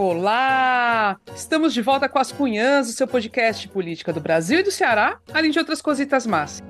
Olá! Estamos de volta com as Cunhãs, o seu podcast de política do Brasil e do Ceará, além de outras cositas más.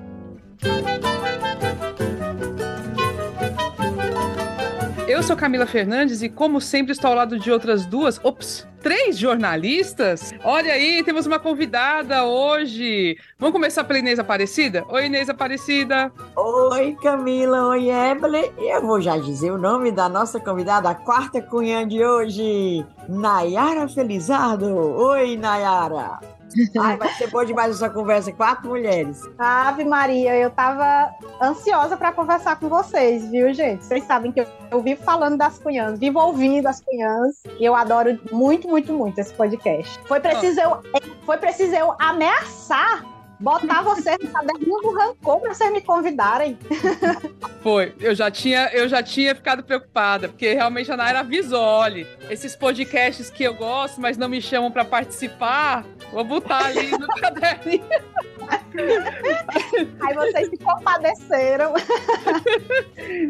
Eu sou Camila Fernandes e, como sempre, estou ao lado de outras duas, ops, três jornalistas. Olha aí, temos uma convidada hoje. Vamos começar pela Inês Aparecida? Oi, Inês Aparecida. Oi, Camila. Oi, Evelyn. E eu vou já dizer o nome da nossa convidada, a quarta cunhã de hoje, Nayara Felizardo. Oi, Nayara. Ai, vai ser bom demais essa conversa. Quatro mulheres. Ave Maria, eu tava ansiosa para conversar com vocês, viu, gente? Vocês sabem que eu, eu vivo falando das cunhãs, vivo ouvindo as cunhãs. E eu adoro muito, muito, muito esse podcast. Foi preciso eu, foi preciso eu ameaçar botar vocês no caderninho do rancor para vocês me convidarem. Foi, eu já tinha, eu já tinha ficado preocupada, porque realmente a Naira avisou, esses podcasts que eu gosto, mas não me chamam para participar, vou botar ali no caderninho. Aí vocês se compadeceram.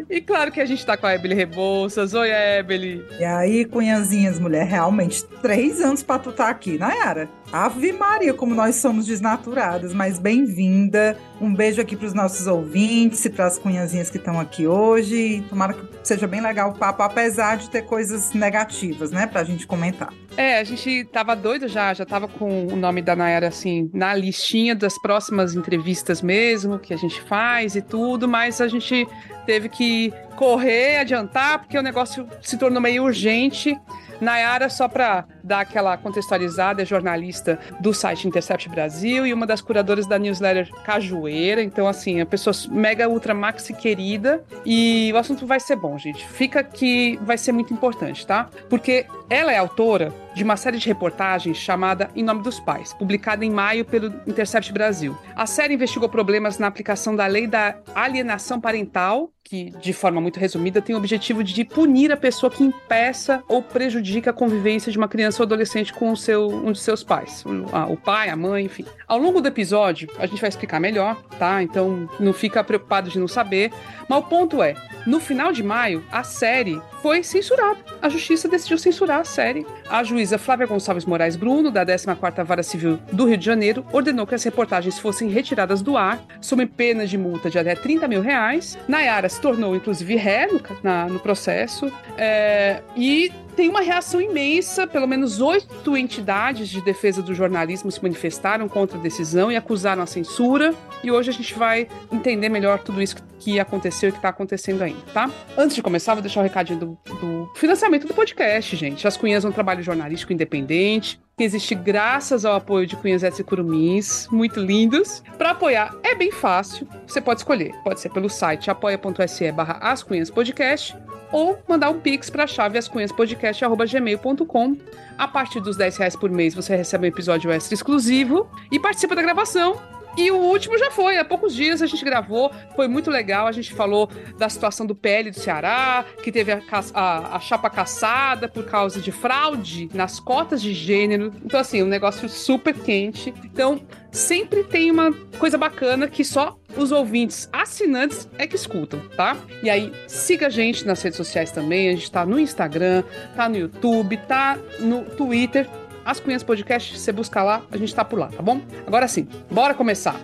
E claro que a gente tá com a Ebele Rebouças. Oi, Ebele. E aí, cunhazinhas, mulher, realmente, três anos pra tu tá aqui, Nayara. Ave Maria, como nós somos desnaturadas, mas bem-vinda. Um beijo aqui para os nossos ouvintes e para as cunhazinhas que estão aqui hoje. Tomara que seja bem legal o papo, apesar de ter coisas negativas, né, para a gente comentar. É, a gente tava doido já, já tava com o nome da Nayara, assim, na listinha das próximas entrevistas mesmo, que a gente faz e tudo, mas a gente teve que correr, adiantar, porque o negócio se tornou meio urgente. Nayara, só para dar aquela contextualizada, é jornalista do site Intercept Brasil e uma das curadoras da newsletter Cajueira. Então, assim, a pessoa mega ultra maxi querida. E o assunto vai ser bom, gente. Fica que vai ser muito importante, tá? Porque ela é autora de uma série de reportagens chamada Em Nome dos Pais, publicada em maio pelo Intercept Brasil. A série investigou problemas na aplicação da lei da alienação parental, que, de forma muito resumida, tem o objetivo de punir a pessoa que impeça ou prejudica a convivência de uma criança ou adolescente com o seu, um de seus pais, o, pai, a mãe, enfim. Ao longo do episódio, a gente vai explicar melhor, tá? Então não fica preocupado de não saber. Mas o ponto é, no final de maio, a série foi censurada. A justiça decidiu censurar a série. A juíza Flávia Gonçalves Moraes Bruno, da 14ª Vara Civil do Rio de Janeiro, ordenou que as reportagens fossem retiradas do ar, sob pena de multa de até 30 mil reais. Nayara se tornou, inclusive, ré no, na, no processo. É, e tem uma reação imensa, pelo menos oito entidades de defesa do jornalismo se manifestaram contra a decisão e acusaram a censura. E hoje a gente vai entender melhor tudo isso que aconteceu e que está acontecendo ainda, tá? Antes de começar, vou deixar o um recadinho do, do financiamento do podcast, gente. As Cunhas é um trabalho jornalístico independente que existe graças ao apoio de Cunhas e Curumins, muito lindos. Para apoiar é bem fácil, você pode escolher. Pode ser pelo site apoia.se barra Podcast ou mandar um pix para a chave ascunhaspodcast.gmail.com. A partir dos 10 reais por mês você recebe um episódio extra exclusivo e participa da gravação e o último já foi, há poucos dias a gente gravou, foi muito legal. A gente falou da situação do PL do Ceará, que teve a, a, a, chapa caçada por causa de fraude nas cotas de gênero. Então, assim, um negócio super quente. Então, sempre tem uma coisa bacana que só os ouvintes assinantes é que escutam, tá? E aí, siga a gente nas redes sociais também. A gente tá no Instagram, tá no YouTube, tá no Twitter. As Cunhas Podcast, você busca lá, a gente tá por lá, tá bom? Agora sim, bora começar!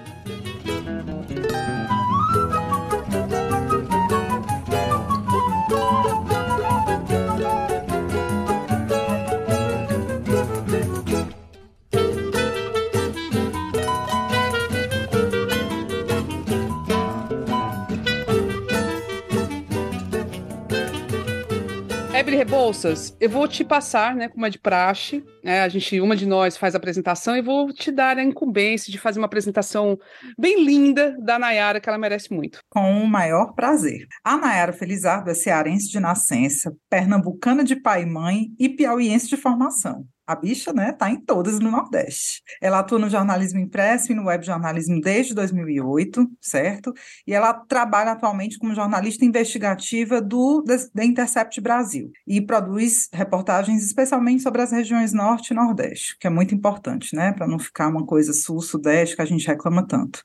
Ebre Rebouças, eu vou te passar, né, como é de praxe, né, a gente, uma de nós faz a apresentação e vou te dar a incumbência de fazer uma apresentação bem linda da Nayara, que ela merece muito. Com o maior prazer. A Nayara Felizardo é cearense de nascença, pernambucana de pai e mãe e piauiense de formação. A bicha, né, tá em todas no Nordeste. Ela atua no jornalismo impresso e no web jornalismo desde 2008, certo? E ela trabalha atualmente como jornalista investigativa do The Intercept Brasil e produz reportagens especialmente sobre as regiões Norte e Nordeste, que é muito importante, né, para não ficar uma coisa Sul-Sudeste que a gente reclama tanto.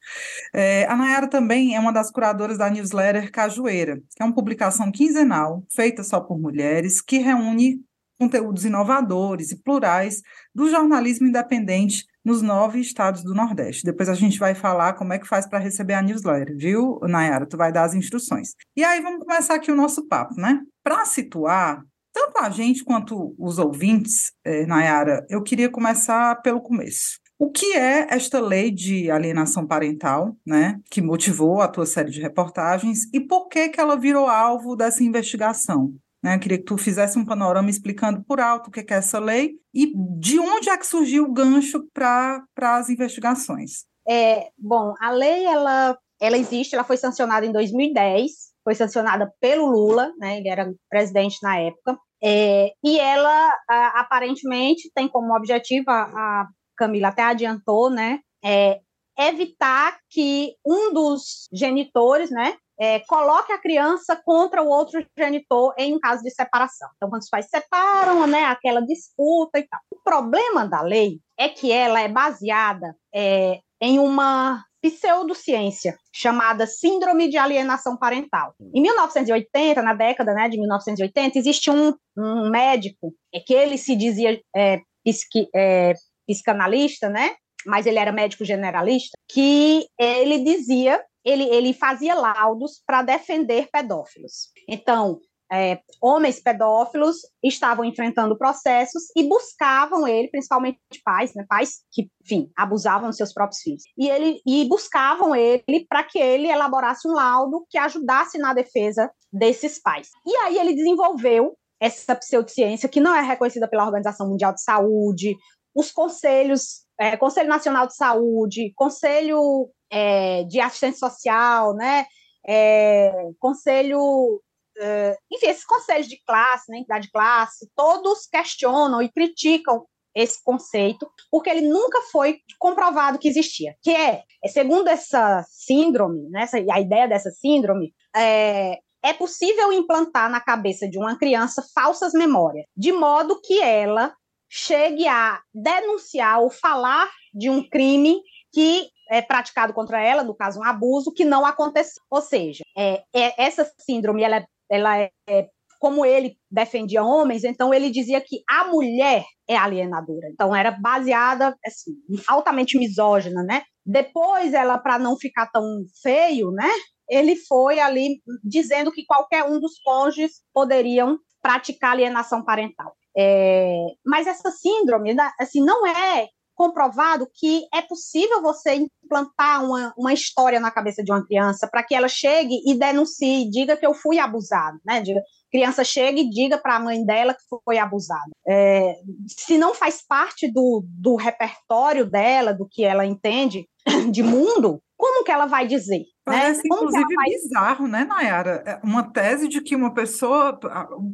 É, a Nayara também é uma das curadoras da newsletter Cajueira, que é uma publicação quinzenal feita só por mulheres que reúne conteúdos inovadores e plurais do jornalismo independente nos nove estados do Nordeste. Depois a gente vai falar como é que faz para receber a newsletter, viu, Nayara? Tu vai dar as instruções. E aí vamos começar aqui o nosso papo, né? Para situar tanto a gente quanto os ouvintes, eh, Nayara, eu queria começar pelo começo. O que é esta lei de alienação parental, né, que motivou a tua série de reportagens e por que que ela virou alvo dessa investigação? Né? Eu queria que tu fizesse um panorama explicando por alto o que é essa lei e de onde é que surgiu o gancho para as investigações. É, bom, a lei ela, ela existe, ela foi sancionada em 2010, foi sancionada pelo Lula, né? Ele era presidente na época. É, e ela a, aparentemente tem como objetivo, a, a, Camila até adiantou, né? É, evitar que um dos genitores, né, é, coloque a criança contra o outro genitor em caso de separação. Então, quando os pais separam, né, aquela disputa e tal. O problema da lei é que ela é baseada é, em uma pseudociência chamada Síndrome de Alienação Parental. Em 1980, na década né, de 1980, existe um, um médico é, que ele se dizia é, psiqui, é, psicanalista, né? Mas ele era médico generalista, que ele dizia ele, ele fazia laudos para defender pedófilos. Então, é, homens pedófilos estavam enfrentando processos e buscavam ele, principalmente pais, né, pais que, enfim, abusavam dos seus próprios filhos. E, ele, e buscavam ele para que ele elaborasse um laudo que ajudasse na defesa desses pais. E aí ele desenvolveu essa pseudociência que não é reconhecida pela Organização Mundial de Saúde, os conselhos, é, Conselho Nacional de Saúde, Conselho é, de assistência social, né? É, conselho, é, enfim, esses conselhos de classe, né, entidade de classe, todos questionam e criticam esse conceito, porque ele nunca foi comprovado que existia. Que é, é segundo essa síndrome, né, essa, a ideia dessa síndrome, é, é possível implantar na cabeça de uma criança falsas memórias, de modo que ela chegue a denunciar ou falar de um crime que é praticado contra ela, no caso um abuso, que não aconteceu. Ou seja, é, é essa síndrome, ela, ela é, é como ele defendia homens, então ele dizia que a mulher é alienadora. Então era baseada assim, altamente misógina, né? Depois ela para não ficar tão feio, né? Ele foi ali dizendo que qualquer um dos cônjuges poderiam praticar alienação parental. É, mas essa síndrome, assim, não é comprovado que é possível você implantar uma, uma história na cabeça de uma criança para que ela chegue e denuncie, diga que eu fui abusado, né? Diga, criança chega e diga para a mãe dela que foi abusada. É, se não faz parte do, do repertório dela, do que ela entende de mundo, como que ela vai dizer? Né? Parece, né? inclusive, vai... bizarro, né, Nayara? É uma tese de que uma pessoa,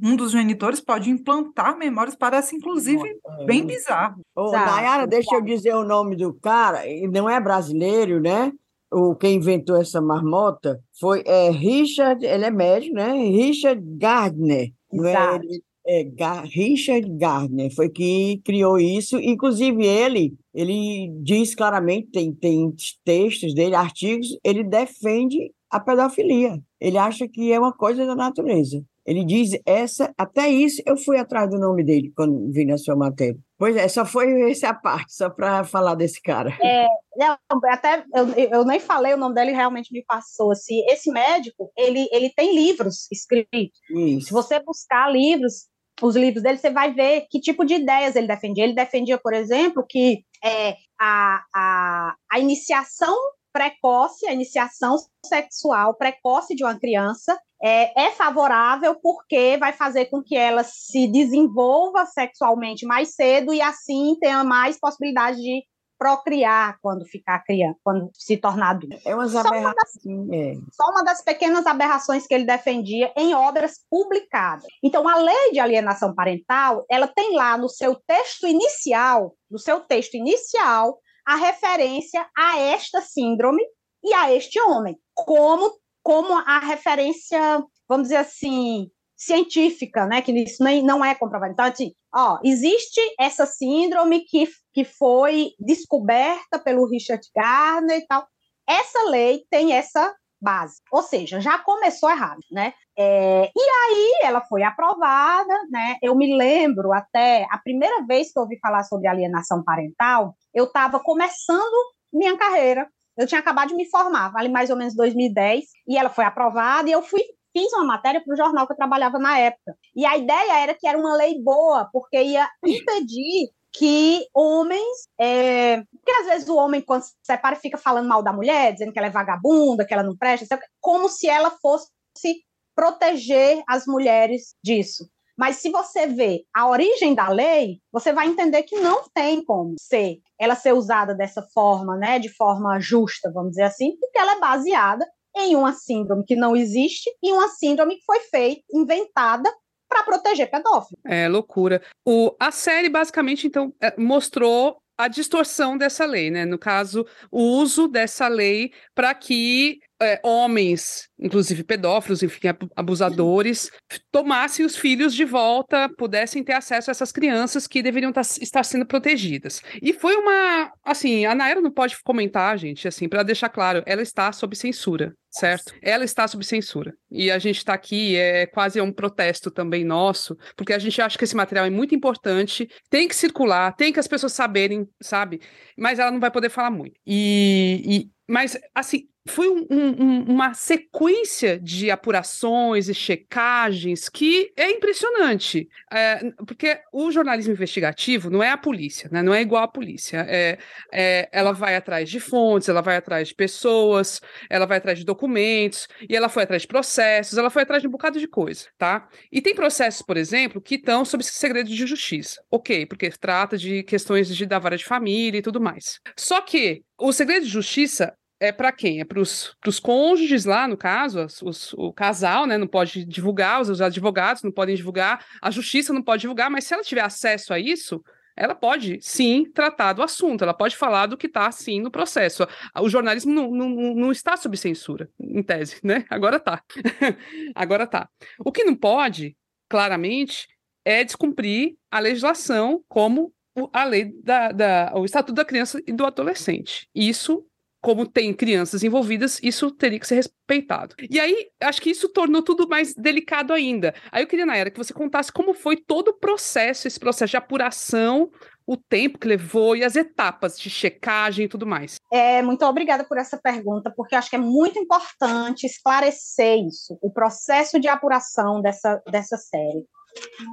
um dos genitores, pode implantar memórias, parece, inclusive, bem bizarro. Ô, Nayara, deixa eu dizer o nome do cara, não é brasileiro, né? O, quem inventou essa marmota foi é, Richard, ele é médico, né? Richard Gardner. Não é, ele, é, Richard Gardner foi que criou isso. Inclusive, ele, ele diz claramente, tem, tem textos dele, artigos, ele defende a pedofilia. Ele acha que é uma coisa da natureza. Ele diz essa, até isso eu fui atrás do nome dele quando vi na sua matéria. Pois é, só foi essa parte, só para falar desse cara. É, até eu, eu, nem falei o nome dele, realmente me passou. Assim, esse médico, ele, ele tem livros escritos. Isso. Se você buscar livros, os livros dele, você vai ver que tipo de ideias ele defendia. Ele defendia, por exemplo, que é, a, a, a iniciação precoce, a iniciação sexual precoce de uma criança é, é, favorável porque vai fazer com que ela se desenvolva sexualmente mais cedo e assim tenha mais possibilidade de procriar quando ficar criança, quando se tornar adulto. É umas só, uma das, é. só uma das pequenas aberrações que ele defendia em obras publicadas. Então, a lei de alienação parental, ela tem lá no seu texto inicial, no seu texto inicial, a referência a esta síndrome e a este homem, como como a referência, vamos dizer assim, científica, né? Que isso nem, não é comprovado. Então, assim, ó, existe essa síndrome que, que foi descoberta pelo Richard Gardner e tal. Essa lei tem essa base. Ou seja, já começou errado, né? É, e aí ela foi aprovada, né? Eu me lembro até a primeira vez que eu ouvi falar sobre alienação parental, eu estava começando minha carreira. Eu tinha acabado de me formar, vale mais ou menos 2010, e ela foi aprovada e eu fui fiz uma matéria para o jornal que eu trabalhava na época. E a ideia era que era uma lei boa, porque ia impedir que homens. É... Porque às vezes o homem, quando se separa, fica falando mal da mulher, dizendo que ela é vagabunda, que ela não presta, como se ela fosse proteger as mulheres disso. Mas se você vê a origem da lei, você vai entender que não tem como ser ela ser usada dessa forma, né, de forma justa, vamos dizer assim, porque ela é baseada em uma síndrome que não existe e uma síndrome que foi feita, inventada para proteger pedófilo. É loucura. O, a série basicamente então é, mostrou a distorção dessa lei, né? No caso, o uso dessa lei para que é, homens, inclusive pedófilos, enfim, abusadores, tomassem os filhos de volta, pudessem ter acesso a essas crianças que deveriam tá, estar sendo protegidas. E foi uma, assim, a Naira não pode comentar, gente, assim, para deixar claro, ela está sob censura, certo? Ela está sob censura. E a gente está aqui, é quase um protesto também nosso, porque a gente acha que esse material é muito importante, tem que circular, tem que as pessoas saberem, sabe? Mas ela não vai poder falar muito. E, e mas, assim, foi um, um, uma sequência de apurações e checagens que é impressionante. É, porque o jornalismo investigativo não é a polícia, né? não é igual à polícia. É, é, ela vai atrás de fontes, ela vai atrás de pessoas, ela vai atrás de documentos, e ela foi atrás de processos, ela foi atrás de um bocado de coisa, tá? E tem processos, por exemplo, que estão sob segredo de justiça. Ok, porque trata de questões de, da vara de família e tudo mais. Só que o segredo de justiça é para quem? É para os cônjuges lá, no caso, os, o casal, né? Não pode divulgar, os, os advogados não podem divulgar, a justiça não pode divulgar, mas se ela tiver acesso a isso, ela pode sim tratar do assunto, ela pode falar do que está sim no processo. O jornalismo não, não, não, está sob censura, em tese, né? Agora tá. Agora tá. O que não pode, claramente, é descumprir a legislação como a lei da, da, o Estatuto da Criança e do Adolescente. Isso como tem crianças envolvidas, isso teria que ser respeitado. E aí, acho que isso tornou tudo mais delicado ainda. Aí eu queria, Nayara, que você contasse como foi todo o processo, esse processo de apuração, o tempo que levou e as etapas de checagem e tudo mais. É, muito obrigada por essa pergunta, porque acho que é muito importante esclarecer isso, o processo de apuração dessa, dessa série.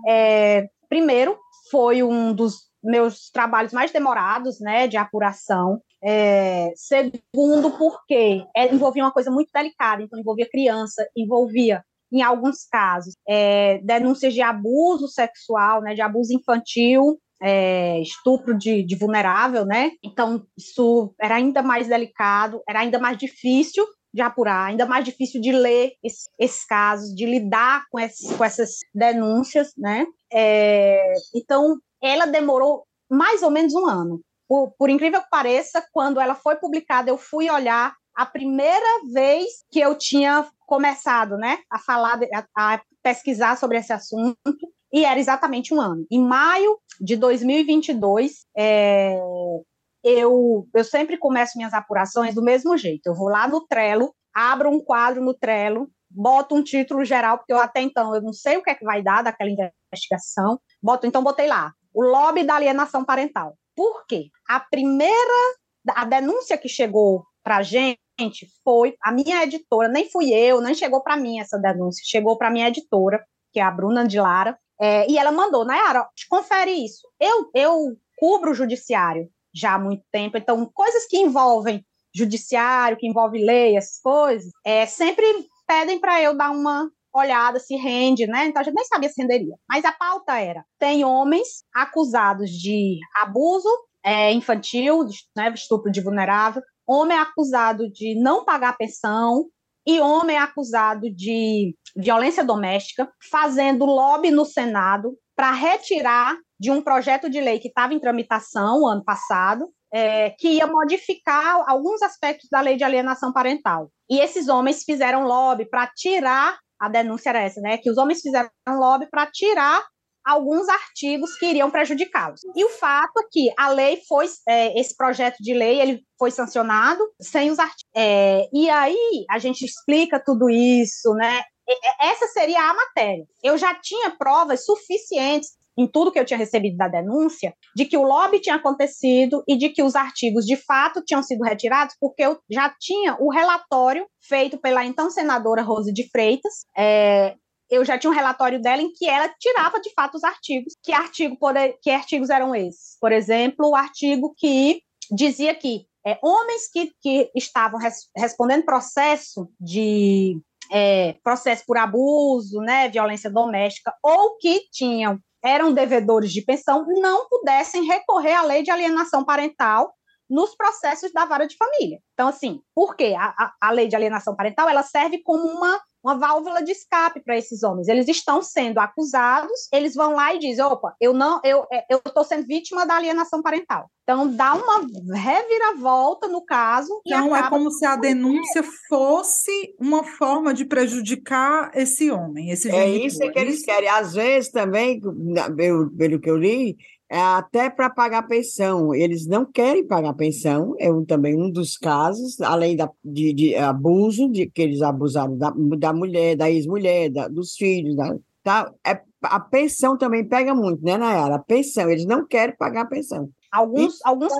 É, primeiro, foi um dos meus trabalhos mais demorados, né, de apuração. É, segundo, porque é, envolvia uma coisa muito delicada, então envolvia criança, envolvia, em alguns casos, é, denúncias de abuso sexual, né, de abuso infantil, é, estupro de, de, vulnerável, né? Então, isso era ainda mais delicado, era ainda mais difícil de apurar, ainda mais difícil de ler esses, casos, de lidar com, com essas denúncias, né? É, então, ela demorou mais ou menos um ano. Por, por, incrível que pareça, quando ela foi publicada, eu fui olhar a primeira vez que eu tinha começado, né, a falar, a, a pesquisar sobre esse assunto, e era exatamente um ano. Em maio de 2022, é, eu, eu sempre começo minhas apurações do mesmo jeito. Eu vou lá no Trello, abro um quadro no Trello, boto um título geral, porque eu até então eu não sei o que é que vai dar daquela investigação. Boto, então botei lá, o lobby da alienação parental. Por quê? A primeira, a denúncia que chegou para a gente foi a minha editora, nem fui eu, nem chegou para mim essa denúncia, chegou para minha editora, que é a Bruna de Lara, é, e ela mandou, Nayara, confere isso. Eu, eu cubro o judiciário já há muito tempo, então coisas que envolvem judiciário, que envolvem lei, essas coisas, é, sempre pedem para eu dar uma olhada se rende, né? Então a gente nem sabia se renderia. Mas a pauta era: tem homens acusados de abuso é, infantil, né, estupro de vulnerável, homem acusado de não pagar pensão e homem acusado de violência doméstica, fazendo lobby no Senado para retirar de um projeto de lei que estava em tramitação ano passado, é, que ia modificar alguns aspectos da lei de alienação parental. E esses homens fizeram lobby para tirar a denúncia era essa, né? Que os homens fizeram lobby para tirar alguns artigos que iriam prejudicá-los. E o fato é que a lei foi, é, esse projeto de lei, ele foi sancionado sem os artigos. É, e aí a gente explica tudo isso, né? Essa seria a matéria. Eu já tinha provas suficientes em tudo que eu tinha recebido da denúncia, de que o lobby tinha acontecido e de que os artigos de fato tinham sido retirados, porque eu já tinha o relatório feito pela então senadora Rose de Freitas. É, eu já tinha um relatório dela em que ela tirava de fato os artigos. Que, artigo poder, que artigos eram esses? Por exemplo, o artigo que dizia que é, homens que, que estavam res, respondendo processo de é, processo por abuso, né, violência doméstica, ou que tinham eram devedores de pensão não pudessem recorrer à lei de alienação parental nos processos da vara de família. Então, assim, por quê? A, a, a lei de alienação parental ela serve como uma uma válvula de escape para esses homens. Eles estão sendo acusados, eles vão lá e dizem: opa, eu não, eu é, eu estou sendo vítima da alienação parental. Então dá uma reviravolta no caso. Então é como se a denúncia fosse uma forma de prejudicar esse homem, esse É isso que eles querem. Às vezes também, pelo, pelo que eu li, é até para pagar pensão. Eles não querem pagar pensão, é um, também um dos casos, além da, de, de abuso, de que eles abusaram da, da mulher, da ex-mulher, dos filhos. Da, tá? é, a pensão também pega muito, né, Nayara? A pensão, eles não querem pagar a pensão. Alguns, e, alguns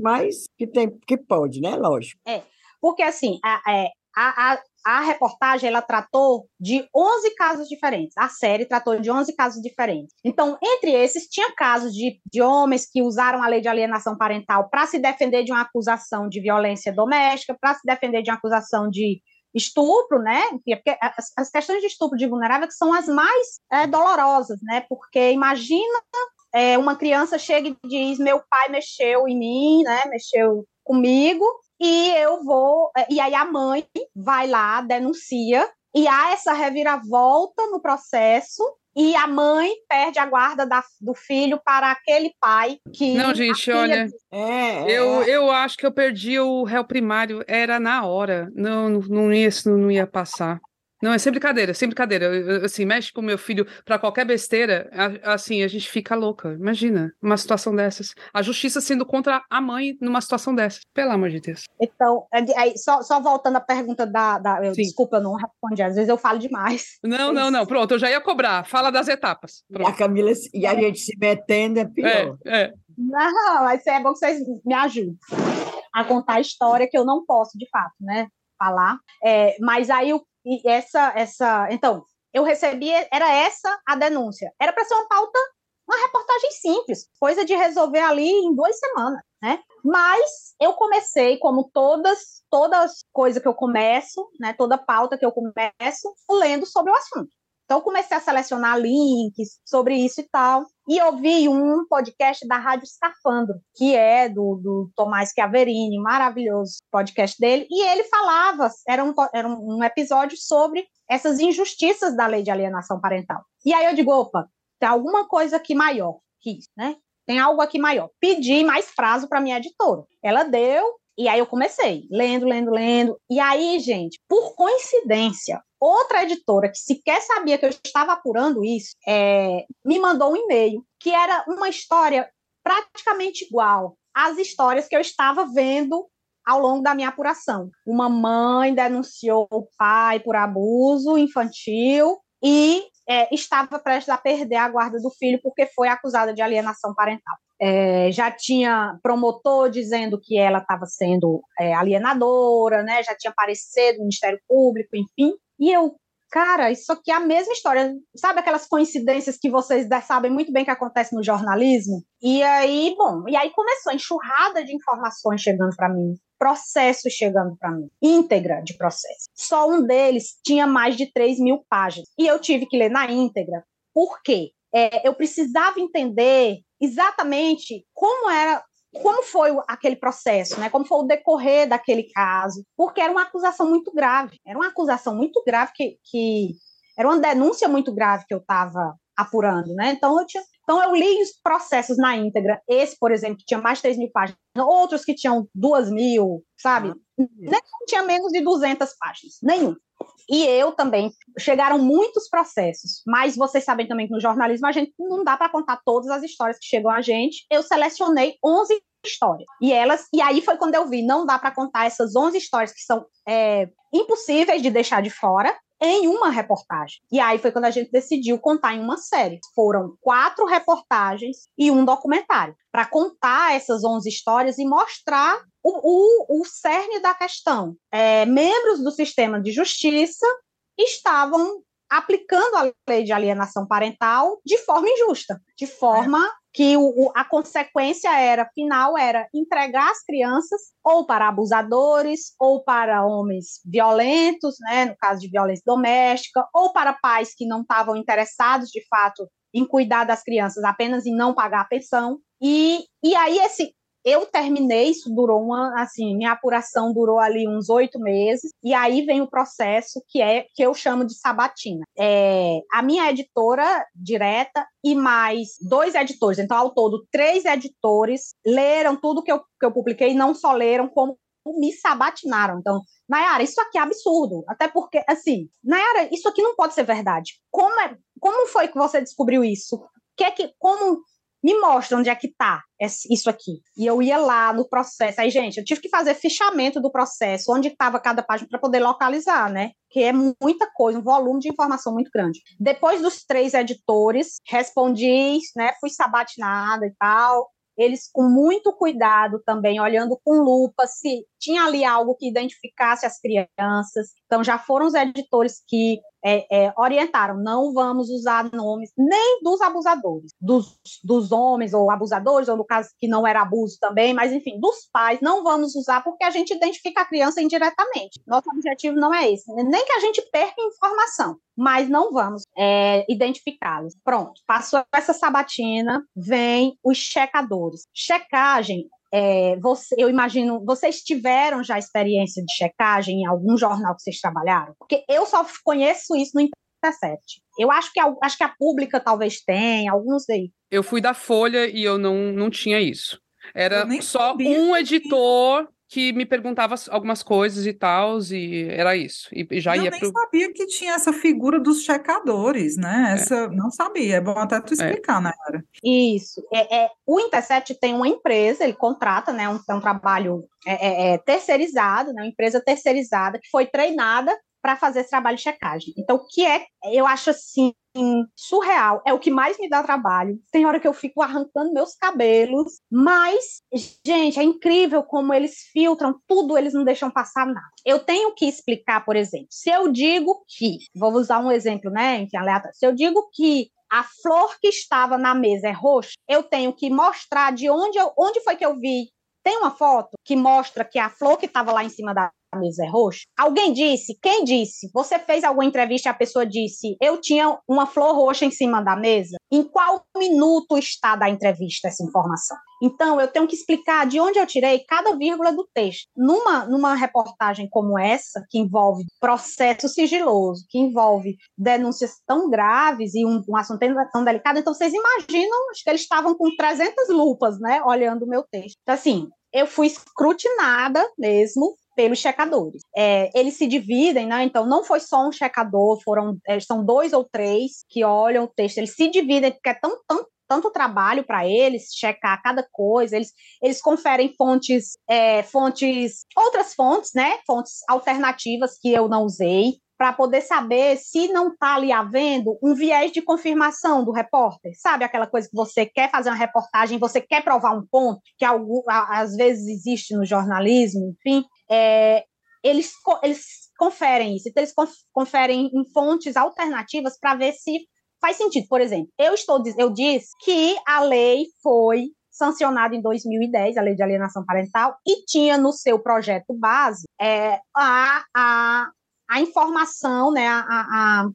mas que tem que pode, né? Lógico. É, porque assim, a, é, a, a, a reportagem ela tratou de 11 casos diferentes. A série tratou de 11 casos diferentes. Então, entre esses, tinha casos de, de homens que usaram a lei de alienação parental para se defender de uma acusação de violência doméstica, para se defender de uma acusação de estupro, né? Porque as, as questões de estupro de vulnerável são as mais é, dolorosas, né? Porque imagina é, uma criança chega e diz: meu pai mexeu em mim, né? Mexeu comigo, e eu vou. E aí a mãe vai lá, denuncia, e há essa reviravolta no processo. E a mãe perde a guarda da, do filho para aquele pai que. Não, gente, olha. É, eu, é. eu acho que eu perdi o réu primário, era na hora. Não, não, ia, não ia passar. Não, é sem brincadeira, sem brincadeira. Eu, assim, mexe com meu filho para qualquer besteira, assim, a gente fica louca. Imagina uma situação dessas. A justiça sendo contra a mãe numa situação dessas. Pelo amor de Deus. Então, é, é, só, só voltando à pergunta da. da eu, desculpa, eu não respondi. Às vezes eu falo demais. Não, não, não. Pronto, eu já ia cobrar. Fala das etapas. Pronto. E a Camila e a gente se metendo é pior. É, é. Não, mas é bom que vocês me ajudem a contar a história que eu não posso, de fato, né? Falar. É, mas aí o e essa, essa. Então, eu recebi, era essa a denúncia. Era para ser uma pauta, uma reportagem simples, coisa de resolver ali em duas semanas, né? Mas eu comecei, como todas, todas coisas que eu começo, né? Toda pauta que eu começo, lendo sobre o assunto. Então, eu comecei a selecionar links sobre isso e tal. E ouvi um podcast da Rádio Escafandro, que é do, do Tomás Chiaverini, maravilhoso podcast dele. E ele falava, era um, era um episódio sobre essas injustiças da lei de alienação parental. E aí eu digo, opa, tem alguma coisa aqui maior que isso, né? Tem algo aqui maior. Pedi mais prazo para minha editora. Ela deu, e aí eu comecei, lendo, lendo, lendo. E aí, gente, por coincidência, outra editora que sequer sabia que eu estava apurando isso, é, me mandou um e-mail que era uma história praticamente igual às histórias que eu estava vendo ao longo da minha apuração. Uma mãe denunciou o pai por abuso infantil e é, estava prestes a perder a guarda do filho porque foi acusada de alienação parental. É, já tinha promotor dizendo que ela estava sendo é, alienadora, né? já tinha aparecido no Ministério Público, enfim. E eu, cara, isso aqui é a mesma história. Sabe aquelas coincidências que vocês sabem muito bem que acontece no jornalismo? E aí, bom, e aí começou a enxurrada de informações chegando para mim processos chegando para mim, íntegra de processo. Só um deles tinha mais de 3 mil páginas. E eu tive que ler na íntegra. Por quê? É, eu precisava entender exatamente como era como foi aquele processo, né? Como foi o decorrer daquele caso, porque era uma acusação muito grave, era uma acusação muito grave que, que era uma denúncia muito grave que eu estava apurando, né? Então eu tinha, Então, eu li os processos na íntegra. Esse, por exemplo, que tinha mais de 3 mil páginas, outros que tinham 2 mil, sabe? Ah, Nenhum tinha menos de 200 páginas, nenhum. E eu também. Chegaram muitos processos, mas vocês sabem também que no jornalismo a gente não dá para contar todas as histórias que chegam a gente. Eu selecionei 11 histórias. E elas, e aí foi quando eu vi, não dá para contar essas 11 histórias que são é, impossíveis de deixar de fora em uma reportagem. E aí foi quando a gente decidiu contar em uma série. Foram quatro reportagens e um documentário para contar essas 11 histórias e mostrar o, o, o cerne da questão. É, membros do sistema de justiça estavam aplicando a lei de alienação parental de forma injusta, de forma que o, a consequência era final era entregar as crianças ou para abusadores ou para homens violentos, né, no caso de violência doméstica, ou para pais que não estavam interessados de fato em cuidar das crianças, apenas em não pagar a pensão. E, e aí esse eu terminei, isso durou uma, assim, minha apuração durou ali uns oito meses, e aí vem o processo que é que eu chamo de sabatina. É, a minha editora direta e mais dois editores, então ao todo três editores leram tudo que eu, que eu publiquei, não só leram, como me sabatinaram. Então, Nayara, isso aqui é absurdo. Até porque, assim, Nayara, isso aqui não pode ser verdade. Como, é, como foi que você descobriu isso? Que é que, como me mostra onde é que está isso aqui. E eu ia lá no processo. Aí, gente, eu tive que fazer fichamento do processo, onde estava cada página para poder localizar, né? Que é muita coisa, um volume de informação muito grande. Depois dos três editores, respondi, né? Fui sabatinada e tal eles com muito cuidado também, olhando com lupa se tinha ali algo que identificasse as crianças. Então, já foram os editores que é, é, orientaram: não vamos usar nomes nem dos abusadores, dos, dos homens ou abusadores, ou no caso que não era abuso também, mas enfim, dos pais, não vamos usar porque a gente identifica a criança indiretamente. Nosso objetivo não é esse, nem que a gente perca informação, mas não vamos é, identificá-los. Pronto, passou essa sabatina, vem os checadores. Checagem é, você, eu imagino, vocês tiveram já experiência de checagem em algum jornal que vocês trabalharam? Porque eu só conheço isso no Intercept. Eu acho que a, acho que a pública talvez tenha, alguns aí. Eu fui da Folha e eu não, não tinha isso. Era só um editor que me perguntava algumas coisas e tal, e era isso. E já eu ia nem pro... sabia que tinha essa figura dos checadores, né? É. Essa, é. Não sabia, é bom até tu é. explicar, é. Nara. Isso. É, é, o Intercept tem uma empresa, ele contrata, né? Um, um trabalho é, é, terceirizado, né? Uma empresa terceirizada que foi treinada para fazer esse trabalho de checagem. Então, o que é, eu acho assim, surreal, é o que mais me dá trabalho. Tem hora que eu fico arrancando meus cabelos, mas, gente, é incrível como eles filtram tudo, eles não deixam passar nada. Eu tenho que explicar, por exemplo, se eu digo que, vou usar um exemplo, né, enfim, aleatório, se eu digo que a flor que estava na mesa é roxa, eu tenho que mostrar de onde, eu, onde foi que eu vi. Tem uma foto que mostra que a flor que estava lá em cima da mesa é roxa? Alguém disse? Quem disse? Você fez alguma entrevista e a pessoa disse: Eu tinha uma flor roxa em cima da mesa? Em qual minuto está da entrevista essa informação? Então, eu tenho que explicar de onde eu tirei cada vírgula do texto. Numa, numa reportagem como essa, que envolve processo sigiloso, que envolve denúncias tão graves e um, um assunto tão delicado, então vocês imaginam, que eles estavam com 300 lupas, né, olhando o meu texto. Então, assim, eu fui escrutinada mesmo pelos checadores. É, eles se dividem, né? Então, não foi só um checador, foram é, são dois ou três que olham o texto. Eles se dividem, porque é tão, tanto trabalho para eles checar cada coisa, eles, eles conferem fontes, é, fontes, outras fontes, né? Fontes alternativas que eu não usei para poder saber se não está ali havendo um viés de confirmação do repórter. Sabe aquela coisa que você quer fazer uma reportagem, você quer provar um ponto, que algum, às vezes existe no jornalismo, enfim. É, eles, eles conferem isso, então eles conferem em fontes alternativas para ver se faz sentido. Por exemplo, eu estou eu disse que a lei foi sancionada em 2010, a lei de alienação parental, e tinha no seu projeto base é, a, a a informação, né, a, a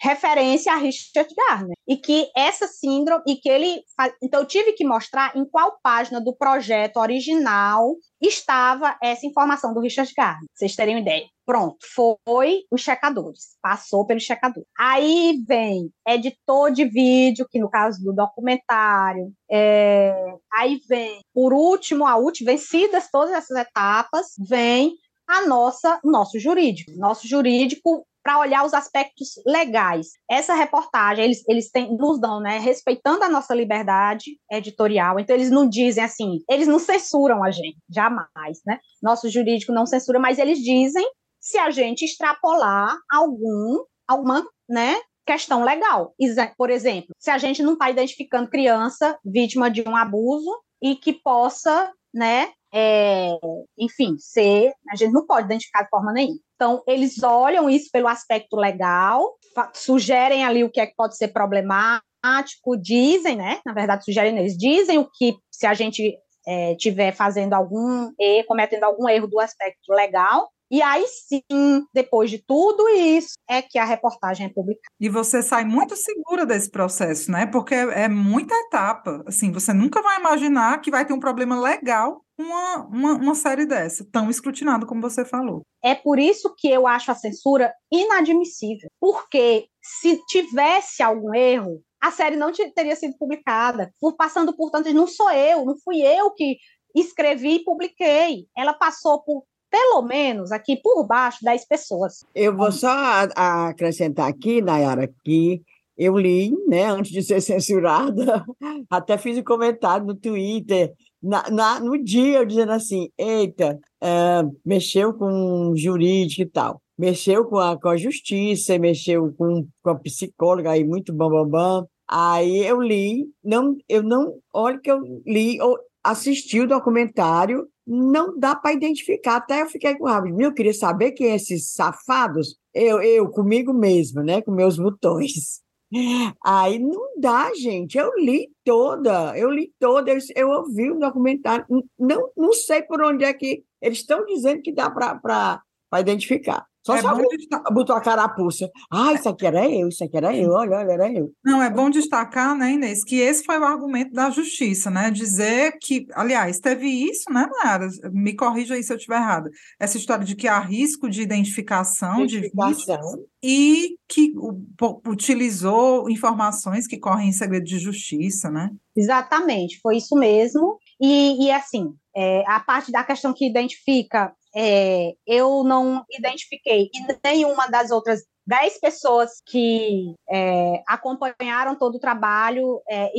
referência a Richard Gardner. E que essa síndrome, e que ele. Então, eu tive que mostrar em qual página do projeto original estava essa informação do Richard Gardner, vocês terem uma ideia. Pronto, foi os checadores, passou pelo checador. Aí vem editor de vídeo, que no caso do documentário, é, aí vem, por último, a última, vencidas todas essas etapas, vem a nossa nosso jurídico. Nosso jurídico para olhar os aspectos legais. Essa reportagem, eles, eles têm, nos dão, né, respeitando a nossa liberdade editorial, então eles não dizem assim, eles não censuram a gente, jamais, né? Nosso jurídico não censura, mas eles dizem se a gente extrapolar algum, alguma, né, questão legal. Por exemplo, se a gente não está identificando criança vítima de um abuso e que possa, né, é, enfim, ser, a gente não pode identificar de forma nenhuma. Então, eles olham isso pelo aspecto legal, sugerem ali o que é que pode ser problemático, dizem, né? Na verdade, sugerem, eles dizem o que, se a gente é, tiver fazendo algum cometendo algum erro do aspecto legal, e aí sim, depois de tudo isso, é que a reportagem é publicada. E você sai muito segura desse processo, né? Porque é muita etapa. Assim, você nunca vai imaginar que vai ter um problema legal uma, uma, uma série dessa, tão escrutinada como você falou. É por isso que eu acho a censura inadmissível. Porque se tivesse algum erro, a série não teria sido publicada. Por passando por tanto, não sou eu, não fui eu que escrevi e publiquei. Ela passou por pelo menos aqui por baixo 10 pessoas. Eu vou só acrescentar aqui, Nayara, que eu li, né, antes de ser censurada, até fiz um comentário no Twitter, na, na no dia, dizendo assim: eita, é, mexeu com jurídico e tal, mexeu com a, com a justiça, mexeu com, com a psicóloga, aí muito bam, bam, bam. Aí eu li, não, eu não, olha que eu li, eu assisti o documentário não dá para identificar. Até eu fiquei com raiva. Eu queria saber quem é esses safados. Eu, eu comigo mesmo, né? Com meus botões. Aí não dá, gente. Eu li toda, eu li toda, eu, eu ouvi o documentário. Não, não sei por onde é que eles estão dizendo que dá para identificar. Só é se alguém destacar... botou a carapuça. Ah, isso aqui era eu, isso aqui era eu, olha, olha, era eu. Não, é bom destacar, né, Inês, que esse foi o argumento da justiça, né? Dizer que, aliás, teve isso, né, Nara? Me corrija aí se eu estiver errada. Essa história de que há risco de identificação, identificação. de vídeo e que utilizou informações que correm em segredo de justiça, né? Exatamente, foi isso mesmo. E, e assim, é, a parte da questão que identifica é, eu não identifiquei e nenhuma das outras dez pessoas que é, acompanharam todo o trabalho é,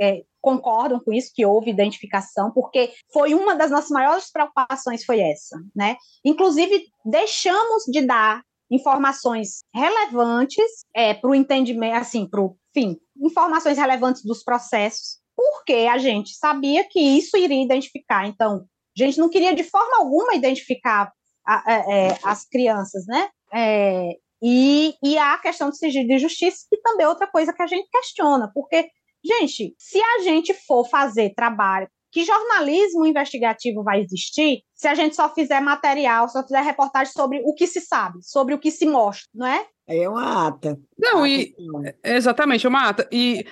é, concordam com isso, que houve identificação, porque foi uma das nossas maiores preocupações foi essa, né? Inclusive, deixamos de dar informações relevantes é, para o entendimento, assim, para o fim, informações relevantes dos processos, porque a gente sabia que isso iria identificar. Então, a gente não queria de forma alguma identificar a, a, a, é, as crianças, né? É, e, e a questão do sigilo de justiça, que também é outra coisa que a gente questiona, porque, gente, se a gente for fazer trabalho, que jornalismo investigativo vai existir se a gente só fizer material, só fizer reportagem sobre o que se sabe, sobre o que se mostra, não é? É uma ata. Não, e exatamente, é uma ata. E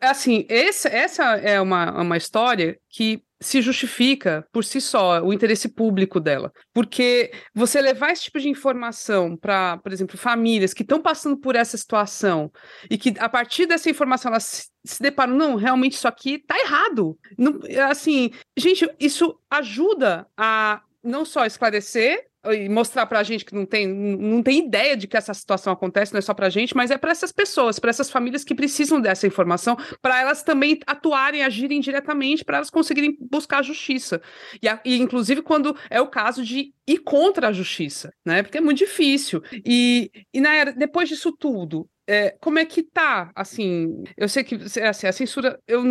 assim, esse, essa é uma, uma história que se justifica por si só o interesse público dela. Porque você levar esse tipo de informação para, por exemplo, famílias que estão passando por essa situação e que a partir dessa informação elas se, deparam, não, realmente isso aqui tá errado. Não, assim, gente, isso ajuda a não só esclarecer e mostrar para a gente que não tem, não tem ideia de que essa situação acontece, não é só para a gente, mas é para essas pessoas, para essas famílias que precisam dessa informação, para elas também atuarem, agirem diretamente, para elas conseguirem buscar a justiça. E, a, e, inclusive, quando é o caso de ir contra a justiça, né? Porque é muito difícil. E, e na era, depois disso tudo, é, como é que tá? Assim, eu sei que assim, a censura, eu,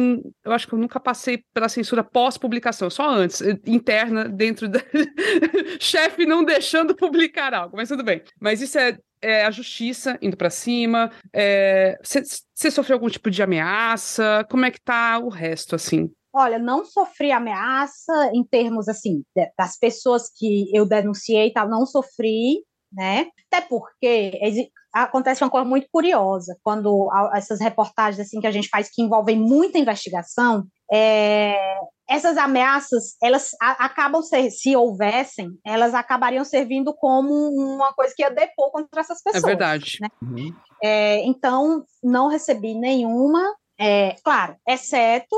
eu acho que eu nunca passei pela censura pós-publicação, só antes, eh, interna, dentro da. chefe não deixando publicar algo, mas tudo bem. Mas isso é, é a justiça indo para cima. Você é, sofreu algum tipo de ameaça? Como é que tá o resto, assim? Olha, não sofri ameaça em termos assim das pessoas que eu denunciei, tal, não sofri né? Até porque acontece uma coisa muito curiosa quando essas reportagens assim que a gente faz que envolvem muita investigação, é, essas ameaças elas a, acabam ser, se houvessem, elas acabariam servindo como uma coisa que ia depor contra essas é pessoas. É verdade. Né? Uhum. É, então não recebi nenhuma, é, claro, exceto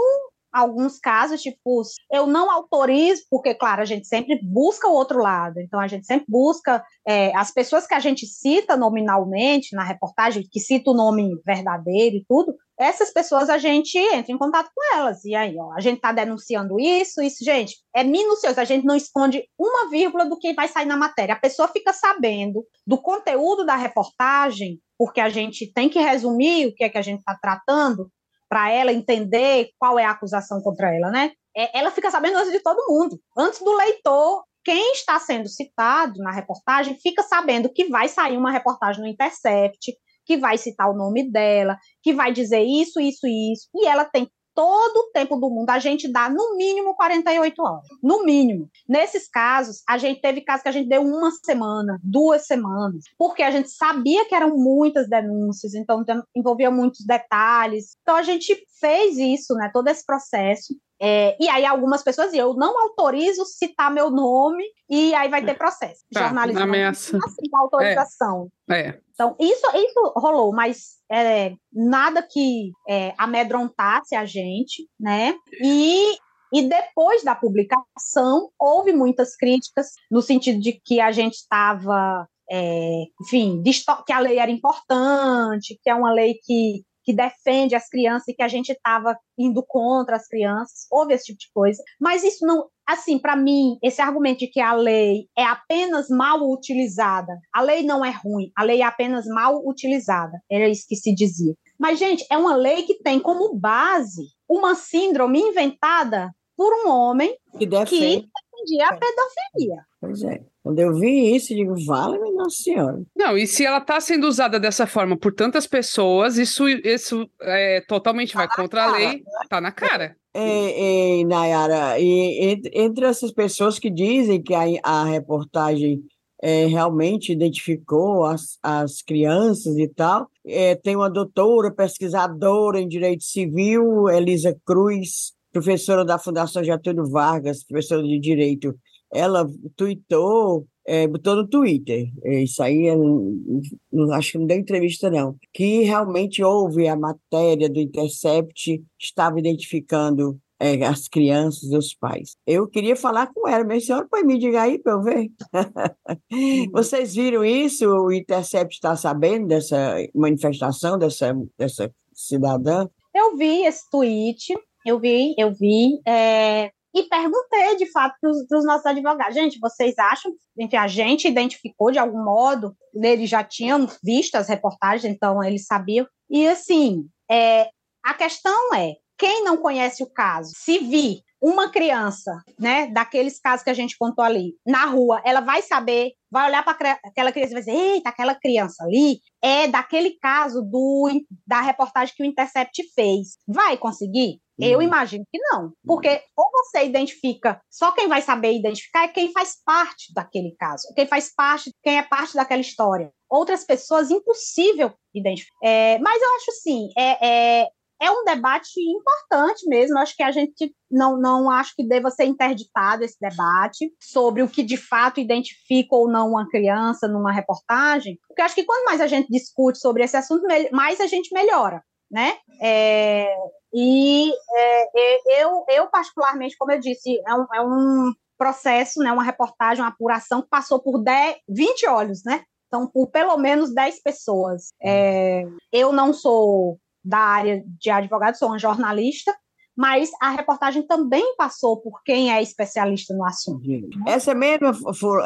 alguns casos, tipo, eu não autorizo, porque, claro, a gente sempre busca o outro lado, então a gente sempre busca é, as pessoas que a gente cita nominalmente na reportagem, que cita o nome verdadeiro e tudo, essas pessoas a gente entra em contato com elas. E aí, ó, a gente está denunciando isso, isso, gente, é minucioso, a gente não esconde uma vírgula do que vai sair na matéria. A pessoa fica sabendo do conteúdo da reportagem, porque a gente tem que resumir o que é que a gente está tratando, para ela entender qual é a acusação contra ela, né? É, ela fica sabendo antes de todo mundo, antes do leitor. Quem está sendo citado na reportagem fica sabendo que vai sair uma reportagem no Intercept, que vai citar o nome dela, que vai dizer isso, isso e isso, e ela tem todo o tempo do mundo, a gente dá no mínimo 48 horas. No mínimo. Nesses casos, a gente teve casos que a gente deu uma semana, duas semanas, porque a gente sabia que eram muitas denúncias, então envolvia muitos detalhes. Então a gente fez isso, né? Todo esse processo. É, e aí algumas pessoas diziam, eu não autorizo citar meu nome e aí vai ter processo. Tá, Jornalismo ameaça. Assim, autorização. É. é. Então, isso, isso rolou, mas é, nada que é, amedrontasse a gente, né? E, e depois da publicação, houve muitas críticas, no sentido de que a gente estava, é, enfim, que a lei era importante, que é uma lei que que defende as crianças e que a gente estava indo contra as crianças, houve esse tipo de coisa. Mas isso não, assim, para mim, esse argumento de que a lei é apenas mal utilizada, a lei não é ruim, a lei é apenas mal utilizada, era isso que se dizia. Mas, gente, é uma lei que tem como base uma síndrome inventada por um homem que, defende. que defendia a pedofilia. Pois é. Quando eu vi isso, eu digo, vale, minha senhora. Não, e se ela está sendo usada dessa forma por tantas pessoas, isso, isso é, totalmente tá vai contra cara, a lei, tá na cara. É, é, Nayara, e, entre, entre, essas pessoas que dizem que a, a reportagem é, realmente identificou as, as crianças e tal, é, tem uma doutora, pesquisadora em direito civil, Elisa Cruz, professora da Fundação Getúlio Vargas, professora de direito ela tweetou, é, botou no Twitter, é, isso aí não, acho que não deu entrevista não, que realmente houve a matéria do Intercept, estava identificando é, as crianças e os pais. Eu queria falar com ela, mas senhora pode me diga aí para eu ver. Vocês viram isso? O Intercept está sabendo dessa manifestação dessa, dessa cidadã? Eu vi esse tweet, eu vi, eu vi. É, e perguntei, de fato, para os nossos advogados, gente, vocês acham que a gente identificou de algum modo, eles já tinham visto as reportagens, então eles sabiam. E assim, é, a questão é, quem não conhece o caso, se vir uma criança, né, daqueles casos que a gente contou ali, na rua, ela vai saber, vai olhar para aquela criança e vai dizer: eita, aquela criança ali é daquele caso do, da reportagem que o Intercept fez. Vai conseguir? Eu uhum. imagino que não, porque uhum. ou você identifica, só quem vai saber identificar é quem faz parte daquele caso, quem faz parte, quem é parte daquela história. Outras pessoas, impossível identificar. É, mas eu acho assim, é, é, é um debate importante mesmo. Acho que a gente não, não acho que deva ser interditado esse debate sobre o que de fato identifica ou não uma criança numa reportagem, porque acho que quanto mais a gente discute sobre esse assunto, mais a gente melhora, né? É, e é, eu, eu, particularmente, como eu disse, é um, é um processo, né, uma reportagem, uma apuração que passou por 10, 20 olhos, né? Então, por pelo menos 10 pessoas. É, eu não sou da área de advogado, sou uma jornalista, mas a reportagem também passou por quem é especialista no assunto. Essa mesma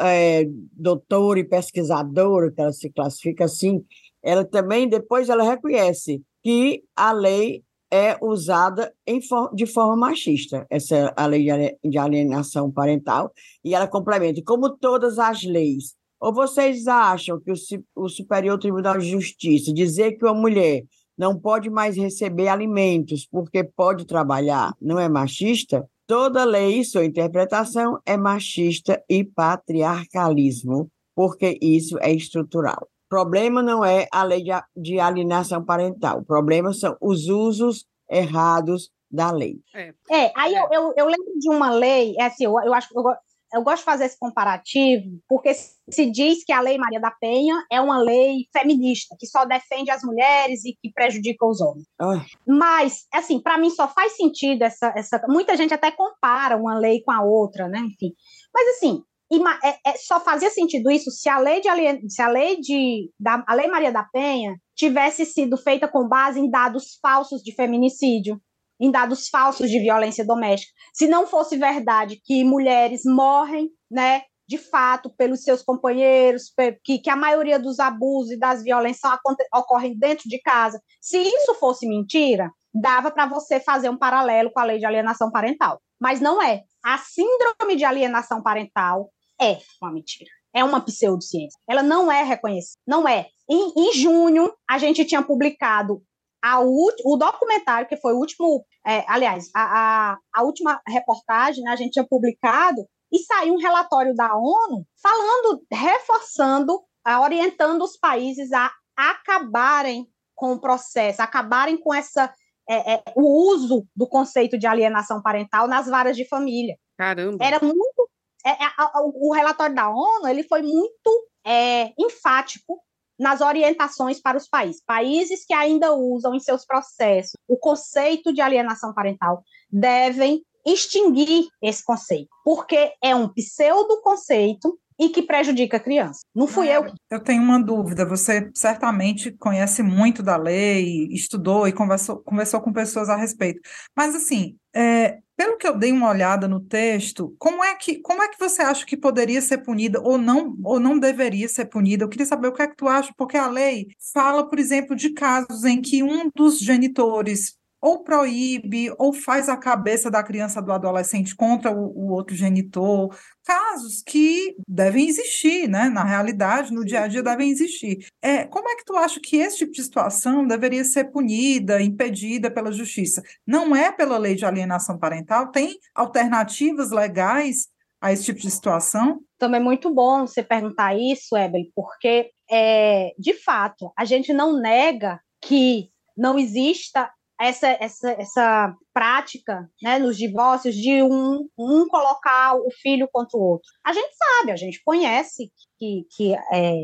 é, doutora e pesquisadora, que ela se classifica assim, ela também, depois ela reconhece que a lei é usada for, de forma machista, essa a lei de alienação parental, e ela complementa, como todas as leis. Ou vocês acham que o, o Superior Tribunal de Justiça dizer que uma mulher não pode mais receber alimentos porque pode trabalhar, não é machista? Toda lei, sua interpretação é machista e patriarcalismo. porque isso é estrutural. O problema não é a lei de, de alienação parental, o problema são os usos errados da lei. É, é aí eu, eu, eu, lembro de uma lei, é assim, eu, eu acho eu, eu gosto de fazer esse comparativo, porque se diz que a Lei Maria da Penha é uma lei feminista, que só defende as mulheres e que prejudica os homens. Ai. Mas, assim, para mim só faz sentido essa, essa. Muita gente até compara uma lei com a outra, né? Enfim. Mas, assim, é, é, só fazia sentido isso se a lei de se a lei de da, a lei Maria da Penha tivesse sido feita com base em dados falsos de feminicídio, em dados falsos de violência doméstica. Se não fosse verdade que mulheres morrem, né, de fato, pelos seus companheiros, que, que a maioria dos abusos e das violências ocorrem dentro de casa. Se isso fosse mentira, dava para você fazer um paralelo com a lei de alienação parental. Mas não é. A síndrome de alienação parental é uma mentira. É uma pseudociência. Ela não é reconhecida. Não é. Em, em junho, a gente tinha publicado o documentário, que foi o último, é, aliás, a, a, a, última reportagem, né, a gente tinha publicado, e saiu um relatório da ONU falando, reforçando, orientando os países a acabarem com o processo, acabarem com essa é, é, o uso do conceito de alienação parental nas varas de família. Caramba. Era muito é, é o relatório da ONU ele foi muito é, enfático nas orientações para os países. Países que ainda usam em seus processos o conceito de alienação parental devem extinguir esse conceito, porque é um pseudo conceito e que prejudica a criança. Não fui é, eu. Eu tenho uma dúvida. Você certamente conhece muito da lei, estudou e conversou, conversou com pessoas a respeito. Mas assim, é, pelo que eu dei uma olhada no texto, como é que como é que você acha que poderia ser punida ou não ou não deveria ser punida? Eu queria saber o que é que tu acha, porque a lei fala, por exemplo, de casos em que um dos genitores ou proíbe ou faz a cabeça da criança do adolescente contra o, o, outro genitor, casos que devem existir, né? Na realidade, no dia a dia devem existir. É, como é que tu acha que esse tipo de situação deveria ser punida, impedida pela justiça? Não é pela lei de alienação parental? Tem alternativas legais a esse tipo de situação? Também é muito bom você perguntar isso, Ebel, porque é, de fato a gente não nega que não exista essa, essa, essa prática né, nos divórcios de um, um colocar o filho contra o outro. A gente sabe, a gente conhece que, que é,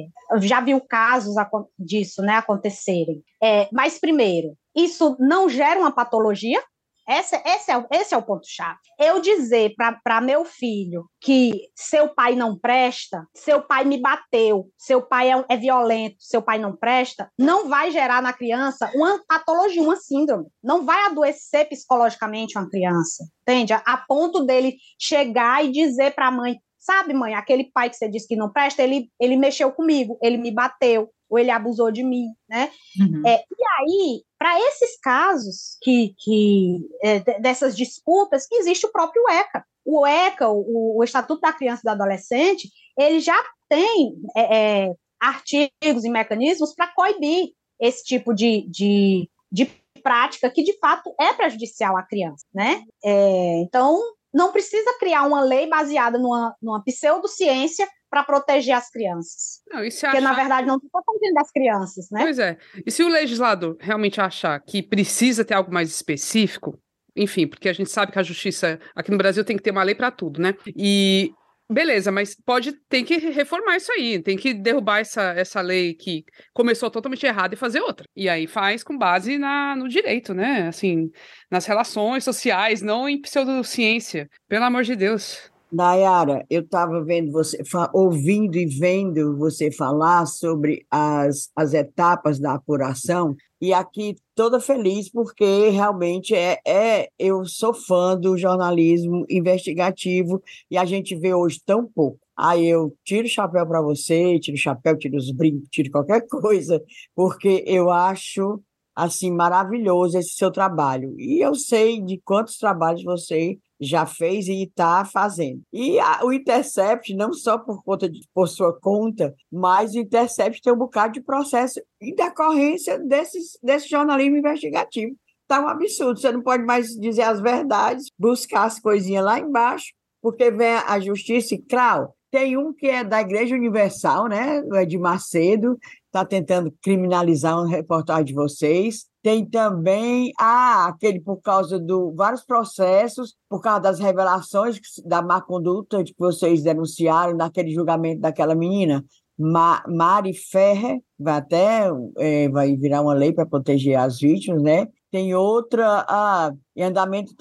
já viu casos disso né, acontecerem. É, mas, primeiro, isso não gera uma patologia? Esse, esse, é, esse é o ponto-chave. Eu dizer para meu filho que seu pai não presta, seu pai me bateu, seu pai é, é, violento, seu pai não presta, não vai gerar na criança uma patologia, uma síndrome. Não vai adoecer psicologicamente uma criança, entende? A, a ponto dele chegar e dizer para a mãe: sabe, mãe, aquele pai que você disse que não presta, ele, ele mexeu comigo, ele me bateu, ou ele abusou de mim, né? Uhum. É, e aí, para esses casos que, que é, dessas disputas, existe o próprio ECA. O ECA, o, o, Estatuto da Criança e do Adolescente, ele já tem é, é artigos e mecanismos para coibir esse tipo de, de, de prática que, de fato, é prejudicial à criança, né? É, então, não precisa criar uma lei baseada numa, numa pseudociência para proteger as crianças. Não, Porque, na verdade, não está protegendo as crianças, né? Pois é. E se o legislador realmente achar que precisa ter algo mais específico, enfim, porque a gente sabe que a justiça aqui no Brasil tem que ter uma lei para tudo, né? E Beleza, mas pode tem que reformar isso aí, tem que derrubar essa, essa lei que começou totalmente errada e fazer outra. E aí faz com base na, no direito, né? Assim, nas relações sociais, não em pseudociência. Pelo amor de Deus. Nayara, eu estava vendo você, ouvindo e vendo você falar sobre as, as etapas da apuração, e aqui toda feliz porque realmente é, é eu sou fã do jornalismo investigativo e a gente vê hoje tão pouco. Aí eu tiro o chapéu para você, tiro o chapéu, tiro os brincos, tiro qualquer coisa, porque eu acho assim maravilhoso esse seu trabalho. E eu sei de quantos trabalhos você já fez e está fazendo. E a, o Intercept, não só por conta de, por sua conta, mas o Intercept tem um bocado de processo em decorrência desses, desse jornalismo investigativo. Está um absurdo, você não pode mais dizer as verdades, buscar as coisinhas lá embaixo, porque vem a justiça e, crau, tem um que é da Igreja Universal, né? O Ed Macedo, está tentando criminalizar uma reportagem de vocês. Tem também ah, aquele por causa do vários processos, por causa das revelações da má conduta que vocês denunciaram naquele julgamento daquela menina. Ma Mari Ferrer, vai até é, vai virar uma lei para proteger as vítimas, né? Tem outra ah, em andamento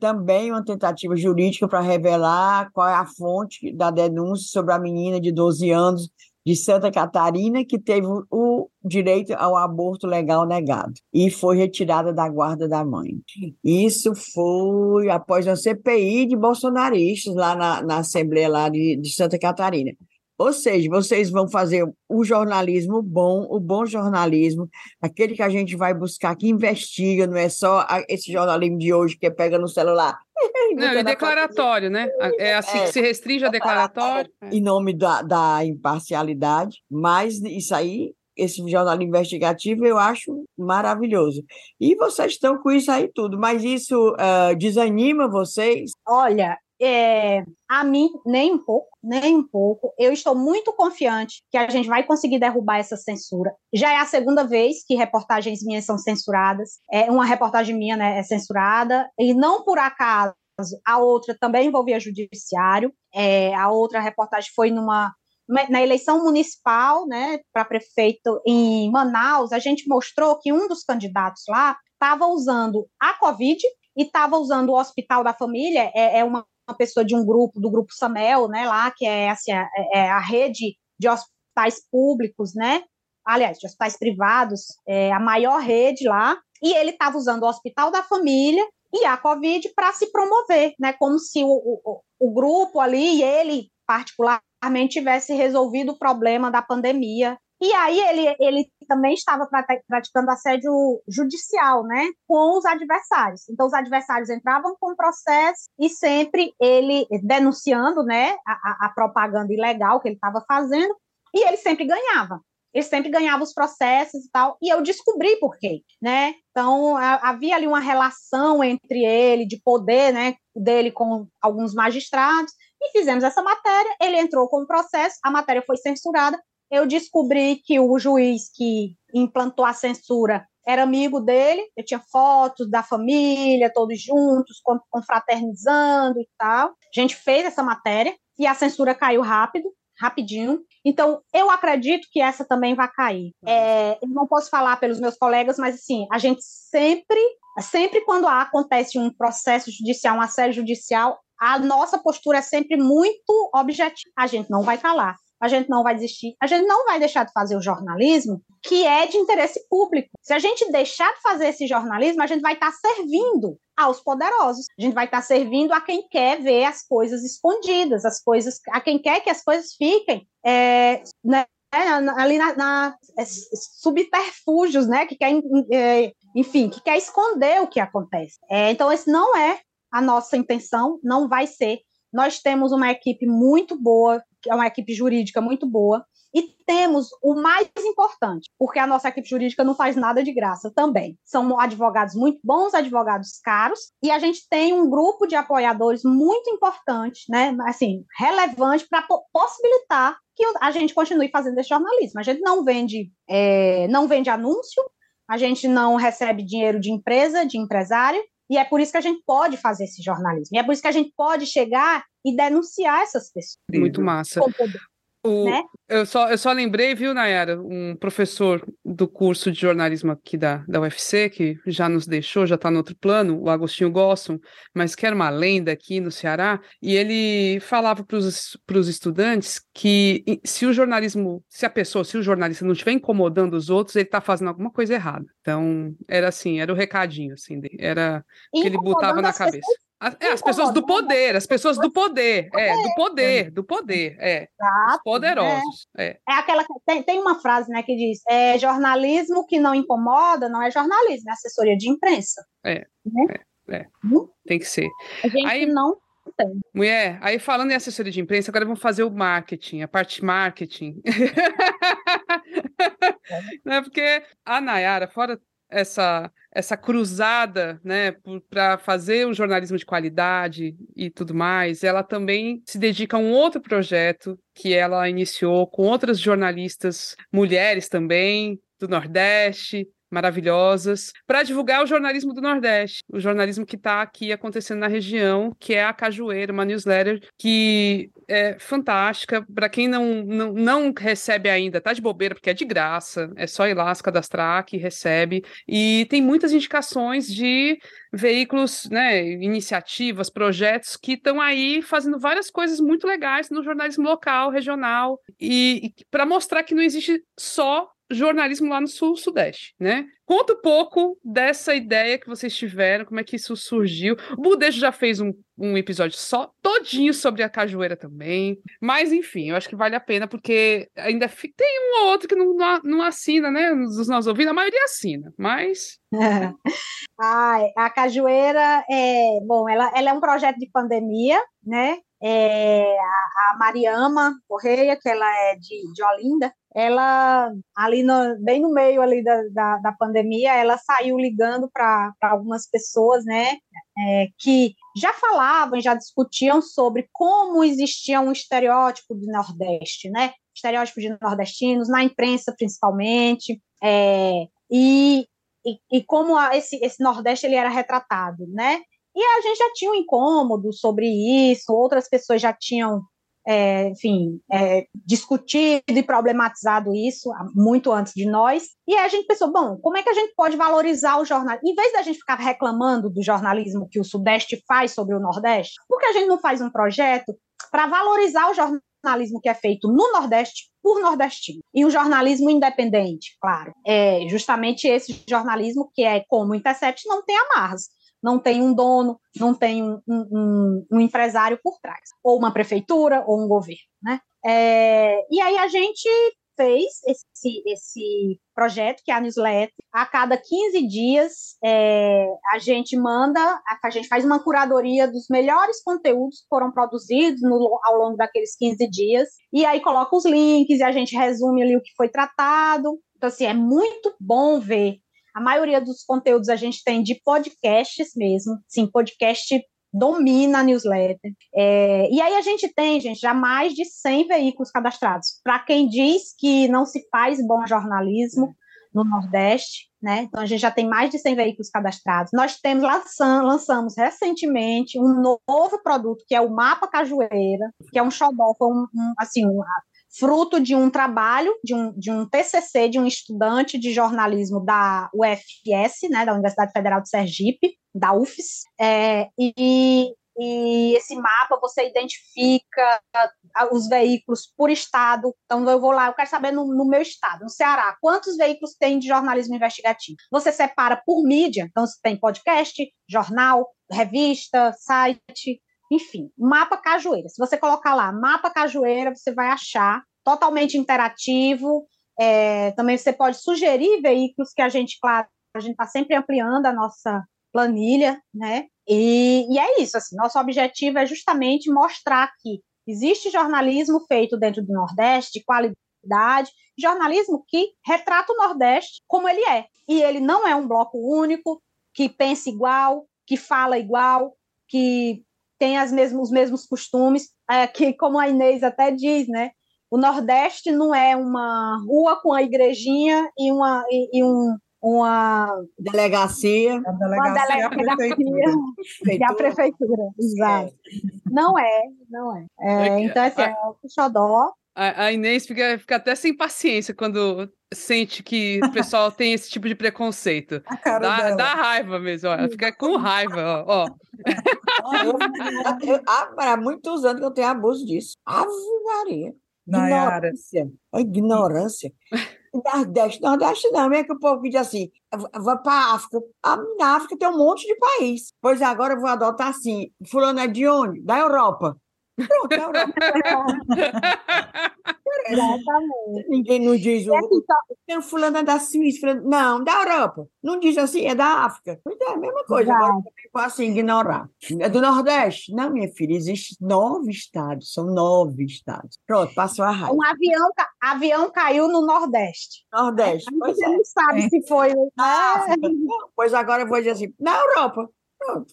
também uma tentativa jurídica para revelar qual é a fonte da denúncia sobre a menina de 12 anos de Santa Catarina que teve o direito ao aborto legal negado e foi retirada da guarda da mãe. Isso foi após uma CPI de bolsonaristas lá na, na Assembleia lá de, de Santa Catarina. Ou seja, vocês vão fazer o jornalismo bom, o bom jornalismo, aquele que a gente vai buscar, que investiga, não é só esse jornalismo de hoje que pega no celular. Não, e declaratório, né? É assim é, que se restringe a declaratório. É. Em nome da, da imparcialidade, mas isso aí esse jornalismo investigativo eu acho maravilhoso. E vocês estão com isso aí tudo, mas isso uh, desanima vocês? Olha, é, a mim, nem um pouco, nem um pouco. Eu estou muito confiante que a gente vai conseguir derrubar essa censura. Já é a segunda vez que reportagens minhas são censuradas. É uma reportagem minha né, é censurada, e não por acaso. A outra também envolvia judiciário. É, a outra reportagem foi numa na eleição municipal, né, para prefeito em Manaus, a gente mostrou que um dos candidatos lá estava usando a Covid e estava usando o Hospital da Família, é, é uma uma pessoa de um grupo, do grupo Samel, né, lá, que é, assim, a, é, é a rede de hospitais públicos, né, aliás, de hospitais privados, é a maior rede lá, e ele estava usando o Hospital da Família e a Covid para se promover, né, como se o, o, o grupo ali e ele, particularmente, tivesse resolvido o problema da pandemia e aí ele, ele também estava praticando assédio judicial, né, com os adversários. Então os adversários entravam com o processo e sempre ele denunciando, né, a, a propaganda ilegal que ele estava fazendo e ele sempre ganhava. Ele sempre ganhava os processos e tal, e eu descobri por quê, né? Então, havia ali uma relação entre ele, de poder, né, dele com alguns magistrados, e fizemos essa matéria, ele entrou com o processo, a matéria foi censurada, eu descobri que o juiz que implantou a censura era amigo dele, eu tinha fotos da família, todos juntos, confraternizando e tal. A gente fez essa matéria e a censura caiu rápido, rapidinho. Então, eu acredito que essa também vai cair. É, eu não posso falar pelos meus colegas, mas assim, a gente sempre, sempre quando acontece um processo judicial, um assédio judicial, a nossa postura é sempre muito objetiva. A gente não vai falar a gente não vai desistir, a gente não vai deixar de fazer o jornalismo que é de interesse público. Se a gente deixar de fazer esse jornalismo, a gente vai estar servindo aos poderosos. A gente vai estar servindo a quem quer ver as coisas escondidas, as coisas, a quem quer que as coisas fiquem é, né, ali na, na é, subterfúgios, né, que quer, é, enfim, que quer esconder o que acontece. É, então esse não é a nossa intenção, não vai ser. Nós temos uma equipe muito boa é uma equipe jurídica muito boa, e temos o mais importante, porque a nossa equipe jurídica não faz nada de graça também. São advogados muito bons, advogados caros, e a gente tem um grupo de apoiadores muito importante, né, assim, relevante para possibilitar que a gente continue fazendo esse jornalismo. A gente não vende, é, não vende anúncio, a gente não recebe dinheiro de empresa, de empresário, e é por isso que a gente pode fazer esse jornalismo. E é por isso que a gente pode chegar e denunciar essas pessoas. Muito massa. O, né? eu, só, eu só lembrei, viu, Nayara, um professor do curso de jornalismo aqui da, da UFC, que já nos deixou, já está no outro plano, o Agostinho Gosson, mas que era uma lenda aqui no Ceará, e ele falava para os estudantes que se o jornalismo, se a pessoa, se o jornalista não estiver incomodando os outros, ele está fazendo alguma coisa errada. Então, era assim, era o recadinho, assim, era que ele botava na cabeça. As, é, as pessoas do poder, as pessoas do poder, é, do poder, do poder, é. Os poderosos. É, é. é aquela tem, tem uma frase, né, que diz: é jornalismo que não incomoda, não é jornalismo, é assessoria de imprensa. É. Né? é, é. Hum? Tem que ser. A gente aí, não tem. Mulher, aí falando em assessoria de imprensa, agora vamos fazer o marketing, a parte marketing. É. né, porque a Nayara, fora essa essa cruzada, né, para fazer um jornalismo de qualidade e tudo mais, ela também se dedica a um outro projeto que ela iniciou com outras jornalistas mulheres também do Nordeste, maravilhosas para divulgar o jornalismo do Nordeste, o jornalismo que está aqui acontecendo na região, que é a Cajueira, uma newsletter que é fantástica. Para quem não, não, não recebe ainda, tá de bobeira, porque é de graça, é só ir lá se cadastrar que recebe. E tem muitas indicações de veículos, né, iniciativas, projetos que estão aí fazendo várias coisas muito legais no jornalismo local, regional, e, e para mostrar que não existe só jornalismo lá no Sul-Sudeste, né? Conta um pouco dessa ideia que vocês tiveram, como é que isso surgiu. O Budejo já fez um, um episódio só, todinho sobre a cajueira também. Mas, enfim, eu acho que vale a pena, porque ainda tem um ou outro que não, não, assina, né? Dos nossos ouvintes, a maioria assina, mas... A cajueira é... Bom, ela, ela é um projeto de pandemia, né? É, a, Mariama Correia, que ela é de, de Olinda, ela ali no, bem no meio ali da, da, da pandemia, ela saiu ligando para algumas pessoas, né, é, que já falavam, já discutiam sobre como existia um estereótipo do Nordeste, né, estereótipo de nordestinos na imprensa principalmente, é, e, e, e, como a, esse, esse Nordeste ele era retratado, né, e a gente já tinha um incômodo sobre isso, outras pessoas já tinham é, enfim, é, discutido e problematizado isso muito antes de nós. E aí a gente pensou, bom, como é que a gente pode valorizar o jornalismo? Em vez da gente ficar reclamando do jornalismo que o Sudeste faz sobre o Nordeste, por que a gente não faz um projeto para valorizar o jornalismo que é feito no Nordeste por nordestino. E um jornalismo independente, claro. É justamente esse jornalismo que é como o Intercept não tem amarras não tem um dono, não tem um, um, um empresário por trás, ou uma prefeitura, ou um governo, né? É, e aí a gente fez esse, esse projeto, que é a newsletter. A cada 15 dias, é, a gente manda, a gente faz uma curadoria dos melhores conteúdos que foram produzidos no, ao longo daqueles 15 dias, e aí coloca os links, e a gente resume ali o que foi tratado. Então, assim, é muito bom ver a maioria dos conteúdos a gente tem de podcasts mesmo, sim, podcast domina a newsletter. É, e aí a gente tem, gente, já mais de 100 veículos cadastrados. Para quem diz que não se faz bom jornalismo no Nordeste, né? Então a gente já tem mais de 100 veículos cadastrados. Nós temos lançamos recentemente um novo produto que é o Mapa Cajueira, que é um xodó, foi um, um assim, um, fruto de um trabalho, de um, de um TCC de um estudante de jornalismo da UFS, né, da Universidade Federal de Sergipe, da UFES, é, e, e esse mapa você identifica os veículos por estado. Então, eu vou lá, eu quero saber no, no, meu estado, no Ceará, quantos veículos tem de jornalismo investigativo. Você separa por mídia, então você tem podcast, jornal, revista, site, enfim, mapa Cajueira. Se você colocar lá mapa Cajueira, você vai achar totalmente interativo. É, também você pode sugerir veículos que a gente, claro, a gente está sempre ampliando a nossa planilha, né? E, e é isso, assim, nosso objetivo é justamente mostrar que existe jornalismo feito dentro do Nordeste, de qualidade, jornalismo que retrata o Nordeste como ele é. E ele não é um bloco único, que pensa igual, que fala igual, que tem as mesmos, os mesmos costumes, é, que, como a Inês até diz, né? O Nordeste não é uma rua com a igrejinha e uma, e, e um, uma delegacia, a delegacia, uma delegacia e a prefeitura, exato. Não é, não é. é então, assim, é o xodó. A, Inês fica, fica até sem paciência quando sente que o pessoal tem esse tipo de preconceito. Dá, dá, raiva mesmo, ó. ela fica com raiva, ó. há muitos anos que eu tenho abuso disso. Ave Maria. Ignorância. A ignorância. Nordeste, Nordeste não, é que o povo diz assim, vou para a África. Ah, na África tem um monte de país. Pois agora eu vou adotar assim, fulano é de onde? Da Europa. Pronto, na Europa. Exatamente. Ninguém não diz o. aqui, só- Tem fulano é da Suíça, fulano- não, da Europa. Não diz assim, é da África. Pois é, a mesma coisa. Exato. Agora também posso assim, ignorar. É do Nordeste? Não, minha filha, existem nove estados. São nove estados. Pronto, passou a raiva. um avião, ca- avião caiu no Nordeste. Nordeste, pois Você é. não sabe É. se foi. né? Na África. Não, Pois agora eu vou dizer assim, na Europa. Pronto.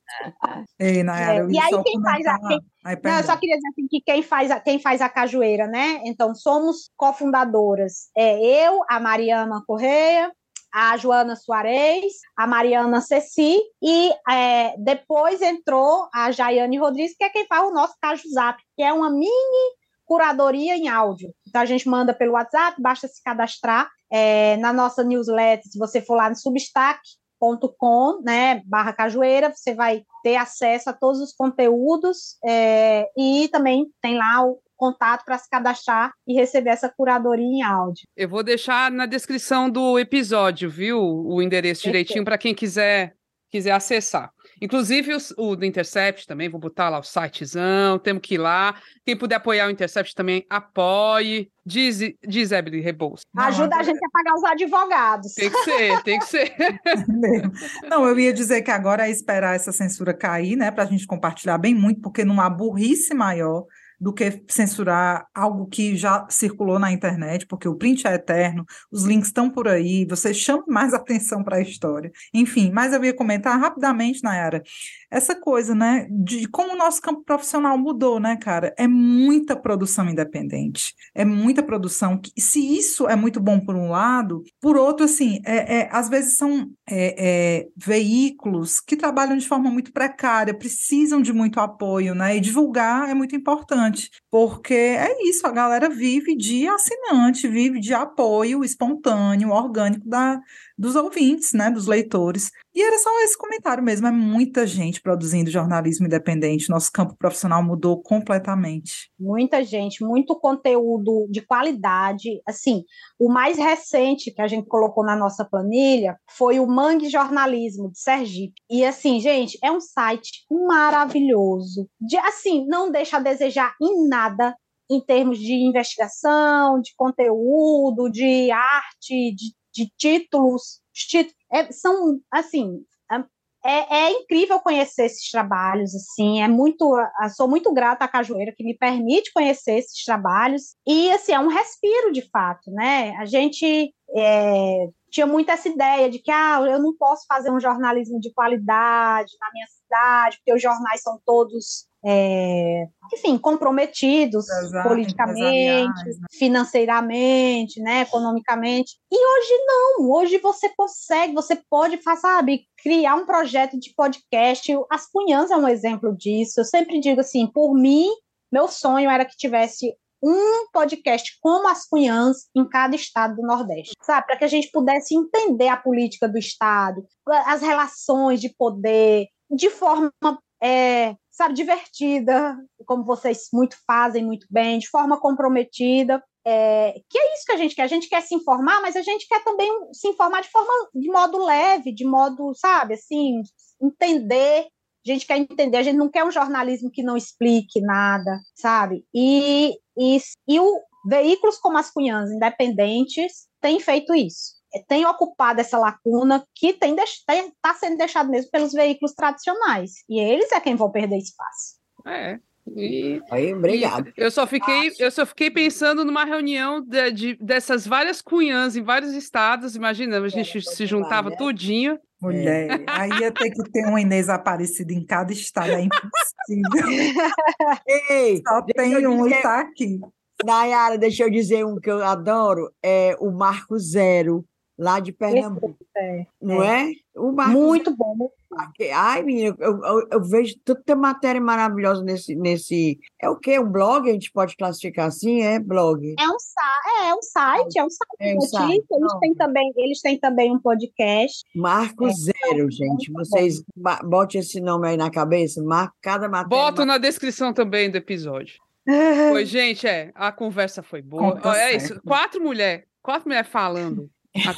Ei, Nayara, É, e aí quem faz a- quem- Ai, Não, eu só queria dizer assim que quem faz a, quem faz a cajueira, né? Então, somos cofundadoras. É eu, a Mariana Correia, a Joana Soares, a Mariana Ceci e é, depois entrou a Jaiane Rodrigues, que é quem faz o nosso Caju Zap, que é uma mini curadoria em áudio. Então, a gente manda pelo WhatsApp, basta se cadastrar é, na nossa newsletter. Se você for lá no Substack.com, né, barra cajueira, você vai ter acesso a todos os conteúdos é, e também tem lá o contato para se cadastrar e receber essa curadoria em áudio. Eu vou deixar na descrição do episódio, viu? O endereço direitinho para quem quiser quiser acessar. Inclusive os- o, do Intercept também, vou botar lá o sitezão, temos que ir lá. Quem puder apoiar o Intercept também, apoie. Diz, diz Ebony Rebouça. Não, Ajuda a gente a pagar os advogados. Tem que ser, tem que ser. Não, eu ia dizer que agora é esperar essa censura cair, né, para a gente compartilhar bem muito, porque não há burrice maior do que censurar algo que já circulou na internet, porque o print é eterno, os links estão por aí, você chama mais atenção para a história. Enfim, mas eu ia comentar rapidamente, Nayara, essa coisa, né, de como o nosso campo profissional mudou, né, cara? É muita produção independente, é muita produção. que Se isso é muito bom por um lado, por outro, assim, é, é, às vezes são é, é, veículos que trabalham de forma muito precária, precisam de muito apoio, né? E divulgar é muito importante, porque é isso, a galera vive de assinante, vive de apoio espontâneo, orgânico da, dos ouvintes, né? Dos leitores. E era só esse comentário mesmo, é muita gente produzindo jornalismo independente, nosso campo profissional mudou completamente. Muita gente, muito conteúdo de qualidade. Assim, o mais recente que a gente colocou na nossa planilha foi o Mangue Jornalismo de Sergipe. E assim, gente, é um site maravilhoso. De assim, não deixa a desejar em nada em termos de investigação, de conteúdo, de arte, de, de títulos. Os títulos é, são assim, é, é, incrível conhecer esses trabalhos, assim, é muito, sou muito grata à Cajueira que me permite conhecer esses trabalhos e, assim, é um respiro de fato, né, a gente é, tinha muito essa ideia de que, ah, eu não posso fazer um jornalismo de qualidade na minha cidade, porque os jornais são todos é, enfim, comprometidos Exato, politicamente, né? financeiramente, né, economicamente. E hoje não, hoje você consegue, você pode, sabe, criar um projeto de podcast. As Cunhãs é um exemplo disso. Eu sempre digo assim, por mim, meu sonho era que tivesse um podcast como as Cunhãs em cada estado do Nordeste, sabe? Para que a gente pudesse entender a política do estado, as relações de poder, de forma é, sabe, divertida, como vocês muito fazem muito bem, de forma comprometida. É, que é isso que a gente quer. A gente quer se informar, mas a gente quer também se informar de forma de modo leve, de modo, sabe, assim, entender. A gente quer entender, a gente não quer um jornalismo que não explique nada, sabe? E, e, e o, veículos como as Cunhãs independentes têm feito isso tem ocupado essa lacuna que tem está sendo deixado mesmo pelos veículos tradicionais. E eles é quem vão perder espaço. É. E, Aí, obrigado. E eu só fiquei, eu só fiquei pensando numa reunião de, de, dessas várias cunhãs em vários estados. Imagina, a gente é, se juntava né? tudinho. Mulher, é. aí ia ter que ter uma Inês Aparecida em cada estado, é impossível. Ei, Só tem um dizer... e tá aqui. Nayara, deixa eu dizer um que eu adoro, é o Marco Zero lá de Pernambuco. É, não é? é? O Muito Zero. bom. Ai, menina, eu, eu, eu, vejo tanta matéria maravilhosa nesse, nesse. É o quê? Um blog? A gente pode classificar assim? É blog. É um, é, é um site, é um site. É um site. Eles, têm também, eles têm também um podcast. Marco é, Zero, gente. Vocês botem esse nome aí na cabeça. Marco cada matéria. Boto na descrição também do episódio. Pois, gente, é, a conversa foi boa. É isso. Quatro mulheres, quatro mulheres falando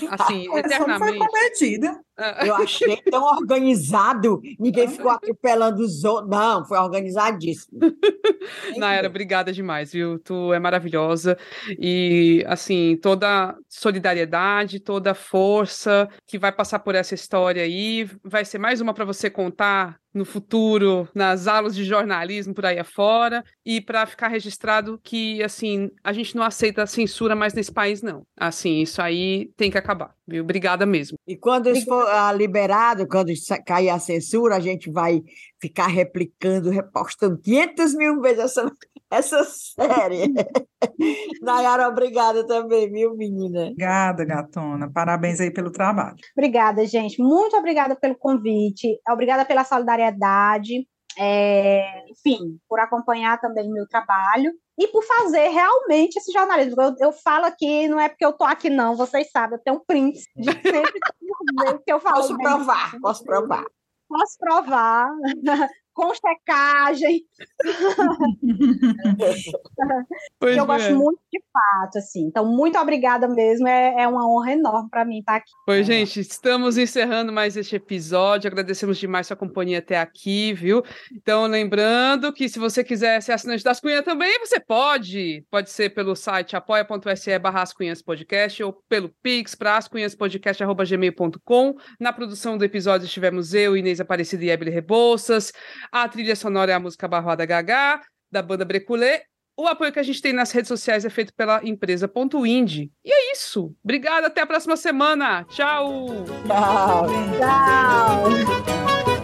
Assim, eternamente. Foi comedida. Eu achei tão organizado, ninguém ficou atropelando os outros. Não, foi organizadíssimo. Naira, obrigada demais, viu? Tu é maravilhosa. E, assim, toda solidariedade, toda força que vai passar por essa história aí, vai ser mais uma para você contar no futuro, nas aulas de jornalismo por aí afora, e para ficar registrado que, assim, a gente não aceita censura mais nesse país, não. Assim, isso aí tem que acabar, viu? Obrigada mesmo. E quando isso for ah, liberado, quando cair a censura, a gente vai ficar replicando, repostando 500 mil vezes essa, essa série. Nayara, obrigada também, viu, menina? Obrigada, gatona. Parabéns aí pelo trabalho. Obrigada, gente. Muito obrigada pelo convite. Obrigada pela solidariedade. É, enfim, por acompanhar também meu trabalho e por fazer realmente esse jornalismo. Eu, eu falo aqui, não é porque eu tô aqui, não, vocês sabem, eu tenho um print de sempre que eu falo. Posso provar, posso provar. Posso provar com checagem. eu gosto muito de fato, assim. Então, muito obrigada mesmo. É, é uma honra enorme para mim estar aqui. Pois, gente, estamos encerrando mais este episódio. Agradecemos demais sua companhia até aqui, viu? Então, lembrando que se você quiser ser assinante das Cunhas também, você pode. Pode ser pelo site apoia.se barra podcast ou pelo pix para ascunhaspodcast.gmail.com. Na produção do episódio estivemos eu, Inês Aparecida e Ebele Rebouças. A trilha sonora é a música Barroada Gagá, da banda Breculê. O apoio que a gente tem nas redes sociais é feito pela empresa Ponto Indie. E é isso. Obrigada, até a próxima semana. Tchau. Tchau. Tchau.